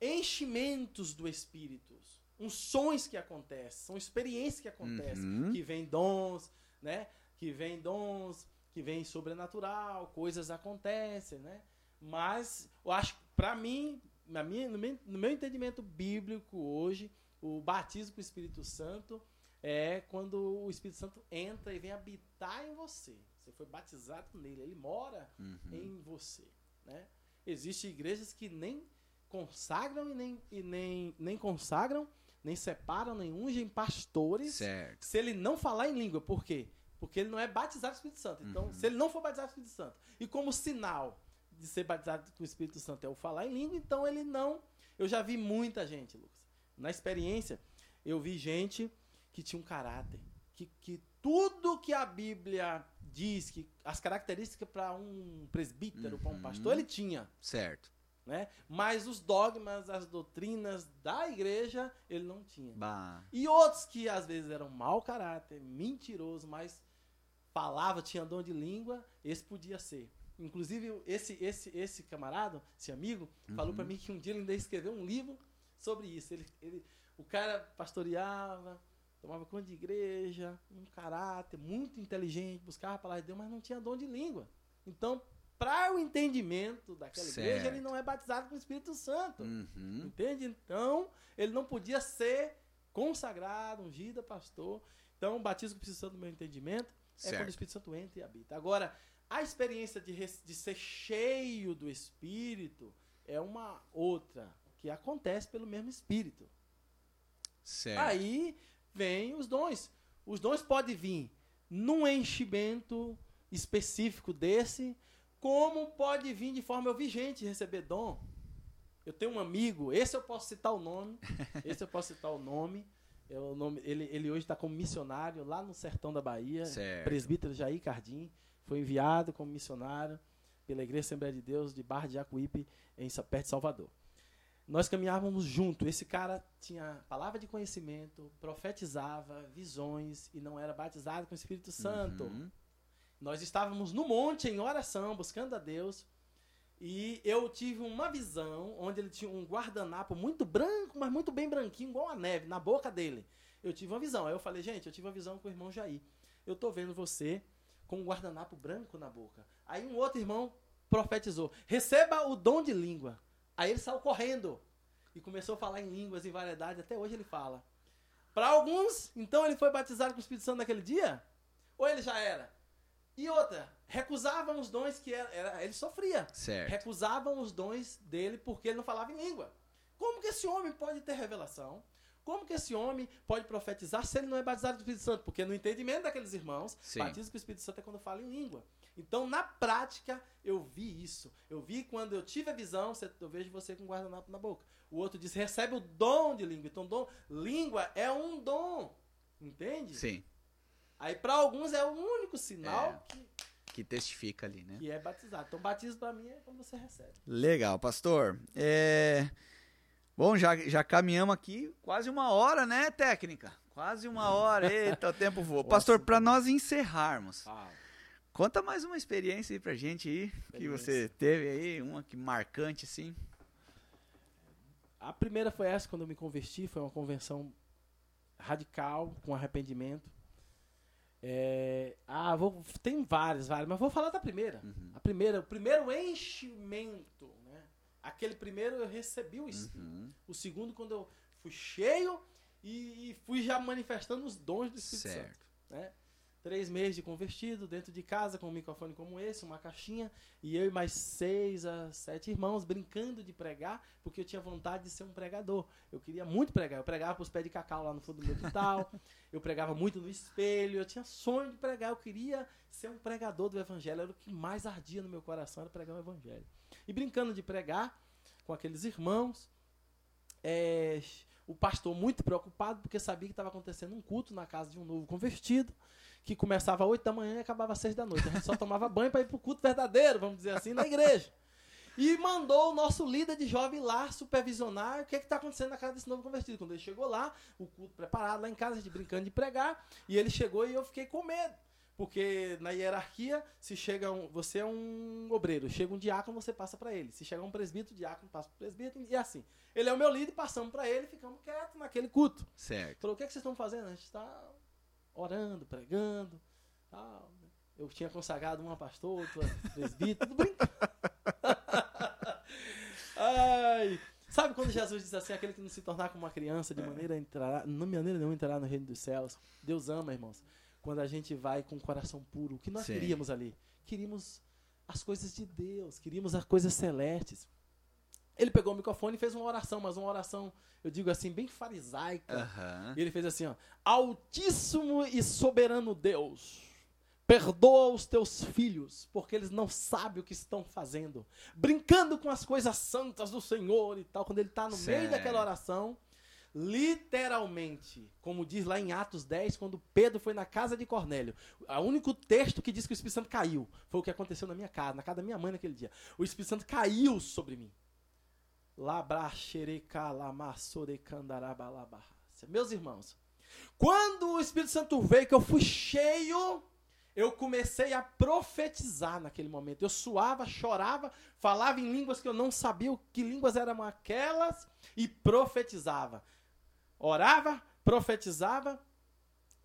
[SPEAKER 2] enchimentos do Espírito, unções que acontecem, são experiências que acontecem, uhum. que vem dons, né? Que vem dons, que vem sobrenatural, coisas acontecem, né? Mas eu acho, para mim, na minha, no, meu, no meu entendimento bíblico hoje, o batismo com o Espírito Santo é quando o Espírito Santo entra e vem habitar em você. Você foi batizado nele, ele mora uhum. em você, né? Existem igrejas que nem consagram e nem, e nem, nem consagram nem separam, nem ungem pastores
[SPEAKER 1] certo.
[SPEAKER 2] se ele não falar em língua. Por quê? Porque ele não é batizado com o Espírito Santo. Então, uhum. se ele não for batizado com o Espírito Santo, e como sinal de ser batizado com o Espírito Santo é o falar em língua, então ele não. Eu já vi muita gente, Lucas. Na experiência, eu vi gente que tinha um caráter, que, que tudo que a Bíblia diz, que as características para um presbítero, uhum. para um pastor, ele tinha.
[SPEAKER 1] Certo.
[SPEAKER 2] Né? Mas os dogmas, as doutrinas da igreja, ele não tinha.
[SPEAKER 1] Bah.
[SPEAKER 2] E outros que às vezes eram mau caráter, mentiroso, mas falava, tinha dom de língua, esse podia ser. Inclusive, esse esse esse camarada, esse amigo, uhum. falou para mim que um dia ele ainda escreveu um livro sobre isso. Ele, ele, o cara pastoreava, tomava conta de igreja, um caráter muito inteligente, buscava a palavra de Deus, mas não tinha dom de língua. Então, para o entendimento daquela certo. igreja, ele não é batizado com o Espírito Santo.
[SPEAKER 1] Uhum.
[SPEAKER 2] Entende? Então, ele não podia ser consagrado, ungido, pastor. Então, o batismo com o Espírito Santo, no meu entendimento, certo. é quando o Espírito Santo entra e habita. Agora, a experiência de, de ser cheio do Espírito é uma outra, que acontece pelo mesmo Espírito.
[SPEAKER 1] Certo.
[SPEAKER 2] Aí vem os dons. Os dons podem vir num enchimento específico desse, como pode vir de forma eu vi gente receber dom. Eu tenho um amigo, esse eu posso citar o nome, [laughs] esse eu posso citar o nome. É nome ele, ele hoje está como missionário lá no sertão da Bahia,
[SPEAKER 1] certo.
[SPEAKER 2] presbítero Jair Cardim. Foi enviado como missionário pela Igreja Assembleia de Deus de Barra de Jacuípe, em perto de Salvador. Nós caminhávamos junto. Esse cara tinha palavra de conhecimento, profetizava visões e não era batizado com o Espírito Santo.
[SPEAKER 1] Uhum.
[SPEAKER 2] Nós estávamos no monte em oração, buscando a Deus. E eu tive uma visão onde ele tinha um guardanapo muito branco, mas muito bem branquinho, igual a neve, na boca dele. Eu tive uma visão. Aí eu falei, gente, eu tive uma visão com o irmão Jair. Eu tô vendo você com um guardanapo branco na boca. Aí um outro irmão profetizou: receba o dom de língua. Aí ele saiu correndo e começou a falar em línguas e variedades. Até hoje ele fala. Para alguns, então ele foi batizado com o Espírito Santo naquele dia? Ou ele já era? E outra, recusavam os dons que era, era, ele sofria.
[SPEAKER 1] Certo.
[SPEAKER 2] Recusavam os dons dele porque ele não falava em língua. Como que esse homem pode ter revelação? Como que esse homem pode profetizar se ele não é batizado com o Espírito Santo? Porque no entendimento daqueles irmãos,
[SPEAKER 1] Sim.
[SPEAKER 2] batismo com o Espírito Santo é quando fala em língua. Então, na prática, eu vi isso. Eu vi quando eu tive a visão, eu vejo você com guardanapo na boca. O outro diz, recebe o dom de língua. Então, dom, língua é um dom. Entende?
[SPEAKER 1] Sim.
[SPEAKER 2] Aí para alguns é o único sinal
[SPEAKER 1] é, que, que testifica ali, né?
[SPEAKER 2] Que é batizado. Então batismo para mim é quando você recebe.
[SPEAKER 1] Legal, pastor. É... Bom, já, já caminhamos aqui quase uma hora, né, técnica? Quase uma hora. Eita, o tempo voa. [laughs] Pastor, para nós encerrarmos,
[SPEAKER 2] ah.
[SPEAKER 1] conta mais uma experiência aí pra gente aí, que você teve aí, uma que marcante, assim.
[SPEAKER 2] a primeira foi essa, quando eu me converti, foi uma convenção radical, com arrependimento. É, ah, vou, tem várias, várias, mas vou falar da primeira.
[SPEAKER 1] Uhum.
[SPEAKER 2] A primeira, o primeiro enchimento, né? Aquele primeiro eu recebi o Espírito.
[SPEAKER 1] Uhum.
[SPEAKER 2] O segundo, quando eu fui cheio e, e fui já manifestando os dons do Espírito
[SPEAKER 1] Certo.
[SPEAKER 2] Santo. Né? Três meses de convertido, dentro de casa, com um microfone como esse, uma caixinha, e eu e mais seis a sete irmãos brincando de pregar, porque eu tinha vontade de ser um pregador. Eu queria muito pregar. Eu pregava para os pés de cacau lá no fundo do meu quintal, [laughs] eu pregava muito no espelho, eu tinha sonho de pregar, eu queria ser um pregador do evangelho, era o que mais ardia no meu coração, era pregar o evangelho. E brincando de pregar com aqueles irmãos, é, o pastor muito preocupado, porque sabia que estava acontecendo um culto na casa de um novo convertido, que começava às 8 da manhã e acabava às 6 da noite. A gente só tomava banho para ir para o culto verdadeiro, vamos dizer assim, na igreja. E mandou o nosso líder de jovem lá supervisionar o que está acontecendo na casa desse novo convertido. Quando ele chegou lá, o culto preparado lá em casa, a gente brincando de pregar, e ele chegou e eu fiquei com medo. Porque na hierarquia, se chega um, você é um obreiro, chega um diácono, você passa para ele. Se chega um presbítero, o diácono passa para o presbítero, e assim. Ele é o meu líder, passamos para ele, ficamos quietos naquele culto.
[SPEAKER 1] Certo.
[SPEAKER 2] Falou, o que, é que vocês estão fazendo? A gente está orando, pregando. Tal. Eu tinha consagrado uma pastor, outra presbítero, tudo brincando. [laughs] Ai. Sabe quando Jesus diz assim, aquele que não se tornar como uma criança, de maneira a entrar, não maneira nenhuma entrará no reino dos céus. Deus ama, irmãos. Quando a gente vai com o coração puro, o que nós
[SPEAKER 1] Sim.
[SPEAKER 2] queríamos ali? Queríamos as coisas de Deus, queríamos as coisas celestes. Ele pegou o microfone e fez uma oração, mas uma oração, eu digo assim, bem farisaica.
[SPEAKER 1] Aham.
[SPEAKER 2] E ele fez assim, ó. Altíssimo e soberano Deus, perdoa os teus filhos, porque eles não sabem o que estão fazendo. Brincando com as coisas santas do Senhor e tal. Quando ele está no meio
[SPEAKER 1] Certo.
[SPEAKER 2] daquela oração, literalmente, como diz lá em Atos 10, quando Pedro foi na casa de Cornélio, o único texto que diz que o Espírito Santo caiu foi o que aconteceu na minha casa, na casa da minha mãe naquele dia. O Espírito Santo caiu sobre mim. Meus irmãos, quando o Espírito Santo veio, que eu fui cheio, eu comecei a profetizar naquele momento. Eu suava, chorava, falava em línguas que eu não sabia que línguas eram aquelas e profetizava. Orava, profetizava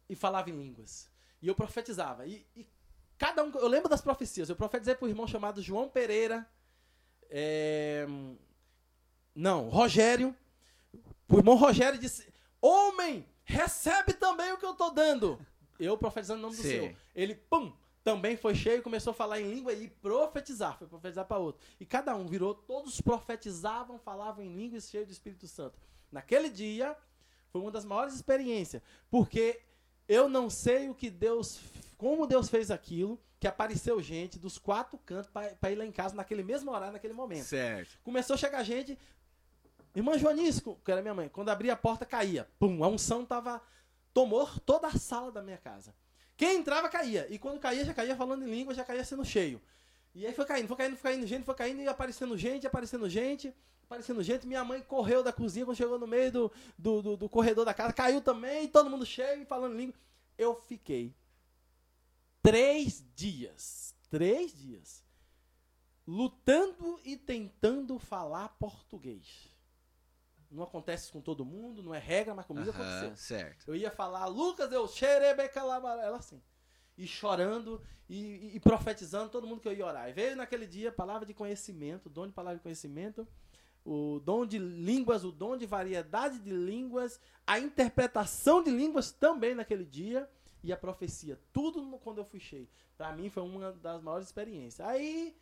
[SPEAKER 2] e falava em línguas. E eu profetizava. E, e cada um, eu lembro das profecias. Eu profetizei para o irmão chamado João Pereira. é, não, Rogério. O irmão Rogério disse: Homem, recebe também o que eu estou dando. Eu profetizando o nome do
[SPEAKER 1] Sim.
[SPEAKER 2] Senhor. Ele, pum, também foi cheio, começou a falar em língua e profetizar. Foi profetizar para outro. E cada um virou, todos profetizavam, falavam em línguas cheio do Espírito Santo. Naquele dia, foi uma das maiores experiências. Porque eu não sei o que Deus, como Deus fez aquilo, que apareceu gente dos quatro cantos para ir lá em casa naquele mesmo horário, naquele momento.
[SPEAKER 1] Certo.
[SPEAKER 2] Começou a chegar gente. Irmã Joanisco, que era minha mãe, quando abria a porta caía. Pum, a unção tava. Tomou toda a sala da minha casa. Quem entrava caía. E quando caía, já caía falando em língua, já caía sendo cheio. E aí foi caindo, foi caindo, foi caindo gente, foi caindo e aparecendo gente, aparecendo gente, aparecendo gente. Minha mãe correu da cozinha quando chegou no meio do, do, do, do corredor da casa, caiu também, todo mundo cheio e falando em língua. Eu fiquei três dias, três dias, lutando e tentando falar português. Não acontece com todo mundo, não é regra, mas comigo
[SPEAKER 1] Aham,
[SPEAKER 2] aconteceu.
[SPEAKER 1] certo.
[SPEAKER 2] Eu ia falar, Lucas, eu xerebecalabara, ela assim. E chorando e, e- e profetizando todo mundo que eu ia orar. E veio naquele dia palavra de conhecimento, dom de palavra de conhecimento, o dom de línguas, o dom de variedade de línguas, a interpretação de línguas também naquele dia e a profecia. Tudo quando eu fui cheio. Para mim foi uma das maiores experiências. Aí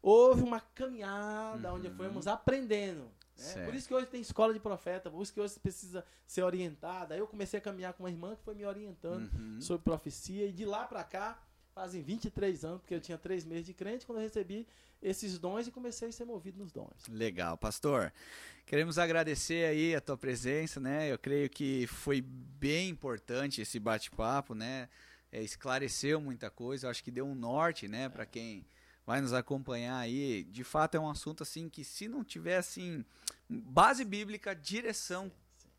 [SPEAKER 2] houve uma caminhada onde
[SPEAKER 1] Uhum.
[SPEAKER 2] fomos aprendendo. Né? Por isso que hoje tem escola de profeta, por isso que hoje você precisa ser orientada. Aí eu comecei a caminhar com uma irmã que foi me orientando
[SPEAKER 1] Uhum.
[SPEAKER 2] sobre profecia e de lá pra cá fazem 23 anos, porque eu tinha três meses de crente quando eu recebi esses dons e comecei a ser movido nos dons.
[SPEAKER 1] Legal, pastor. Queremos agradecer aí a tua presença, né? Eu creio que foi bem importante esse bate-papo, né? É, esclareceu muita coisa, eu acho que deu um norte, né, para quem vai nos acompanhar aí. De fato é um assunto assim que se não tiver assim base bíblica, direção,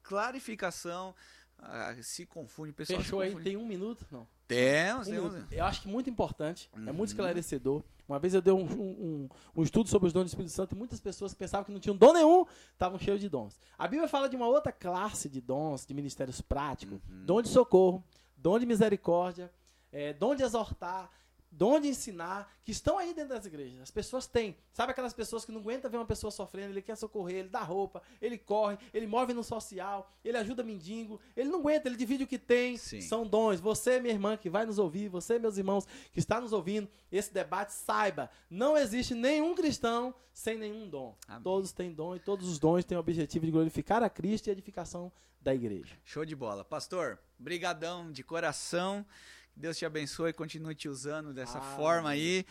[SPEAKER 1] clarificação, ah, se confunde, pessoal
[SPEAKER 2] Fechou aí, tem um minuto? Não.
[SPEAKER 1] Temos,
[SPEAKER 2] Um
[SPEAKER 1] temos.
[SPEAKER 2] minuto. Eu acho que muito importante, é
[SPEAKER 1] Uhum.
[SPEAKER 2] muito esclarecedor. Uma vez eu dei um, um- um- estudo sobre os dons do Espírito Santo e muitas pessoas que pensavam que não tinham dom nenhum estavam cheios de dons. A Bíblia fala de uma outra classe de dons, de ministérios práticos:
[SPEAKER 1] Uhum.
[SPEAKER 2] dom de socorro, dom de misericórdia, eh, dom de exortar, dom de ensinar, que estão aí dentro das igrejas. As pessoas têm. Sabe aquelas pessoas que não aguentam ver uma pessoa sofrendo, ele quer socorrer, ele dá roupa, ele corre, ele move no social, ele ajuda mendigo, ele não aguenta, ele divide o que tem.
[SPEAKER 1] Sim.
[SPEAKER 2] São dons. Você, minha irmã, que vai nos ouvir, você, meus irmãos, que está nos ouvindo, esse debate, saiba, não existe nenhum cristão sem nenhum dom.
[SPEAKER 1] Amém.
[SPEAKER 2] Todos têm dom e todos os dons têm o objetivo de glorificar a Cristo e a edificação da igreja.
[SPEAKER 1] Show de bola. Pastor, brigadão de coração. Que Deus te abençoe e continue te usando dessa
[SPEAKER 2] Amém.
[SPEAKER 1] forma aí.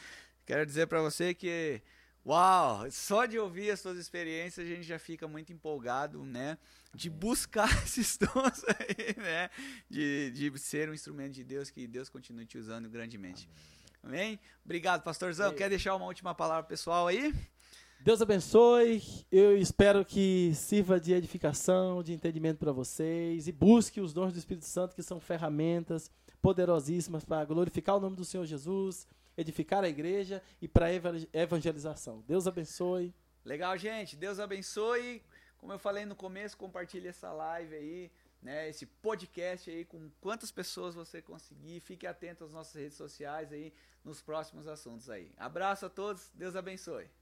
[SPEAKER 1] Quero dizer pra você que, uau, só de ouvir as suas experiências a gente já fica muito empolgado, né? De buscar [laughs] esses dons aí, né? De, de ser um instrumento de Deus, que Deus continue te usando grandemente. Amém? Obrigado, pastorzão. Quer deixar uma última palavra pessoal aí?
[SPEAKER 2] Deus abençoe. Eu espero que sirva de edificação, de entendimento para vocês e busque os dons do Espírito Santo, que são ferramentas poderosíssimas para glorificar o nome do Senhor Jesus, edificar a igreja e para evangelização. Deus abençoe.
[SPEAKER 1] Legal, gente. Deus abençoe. Como eu falei no começo, compartilhe essa live aí, né? Esse podcast aí com quantas pessoas você conseguir. Fique atento às nossas redes sociais aí nos próximos assuntos aí. Abraço a todos. Deus abençoe.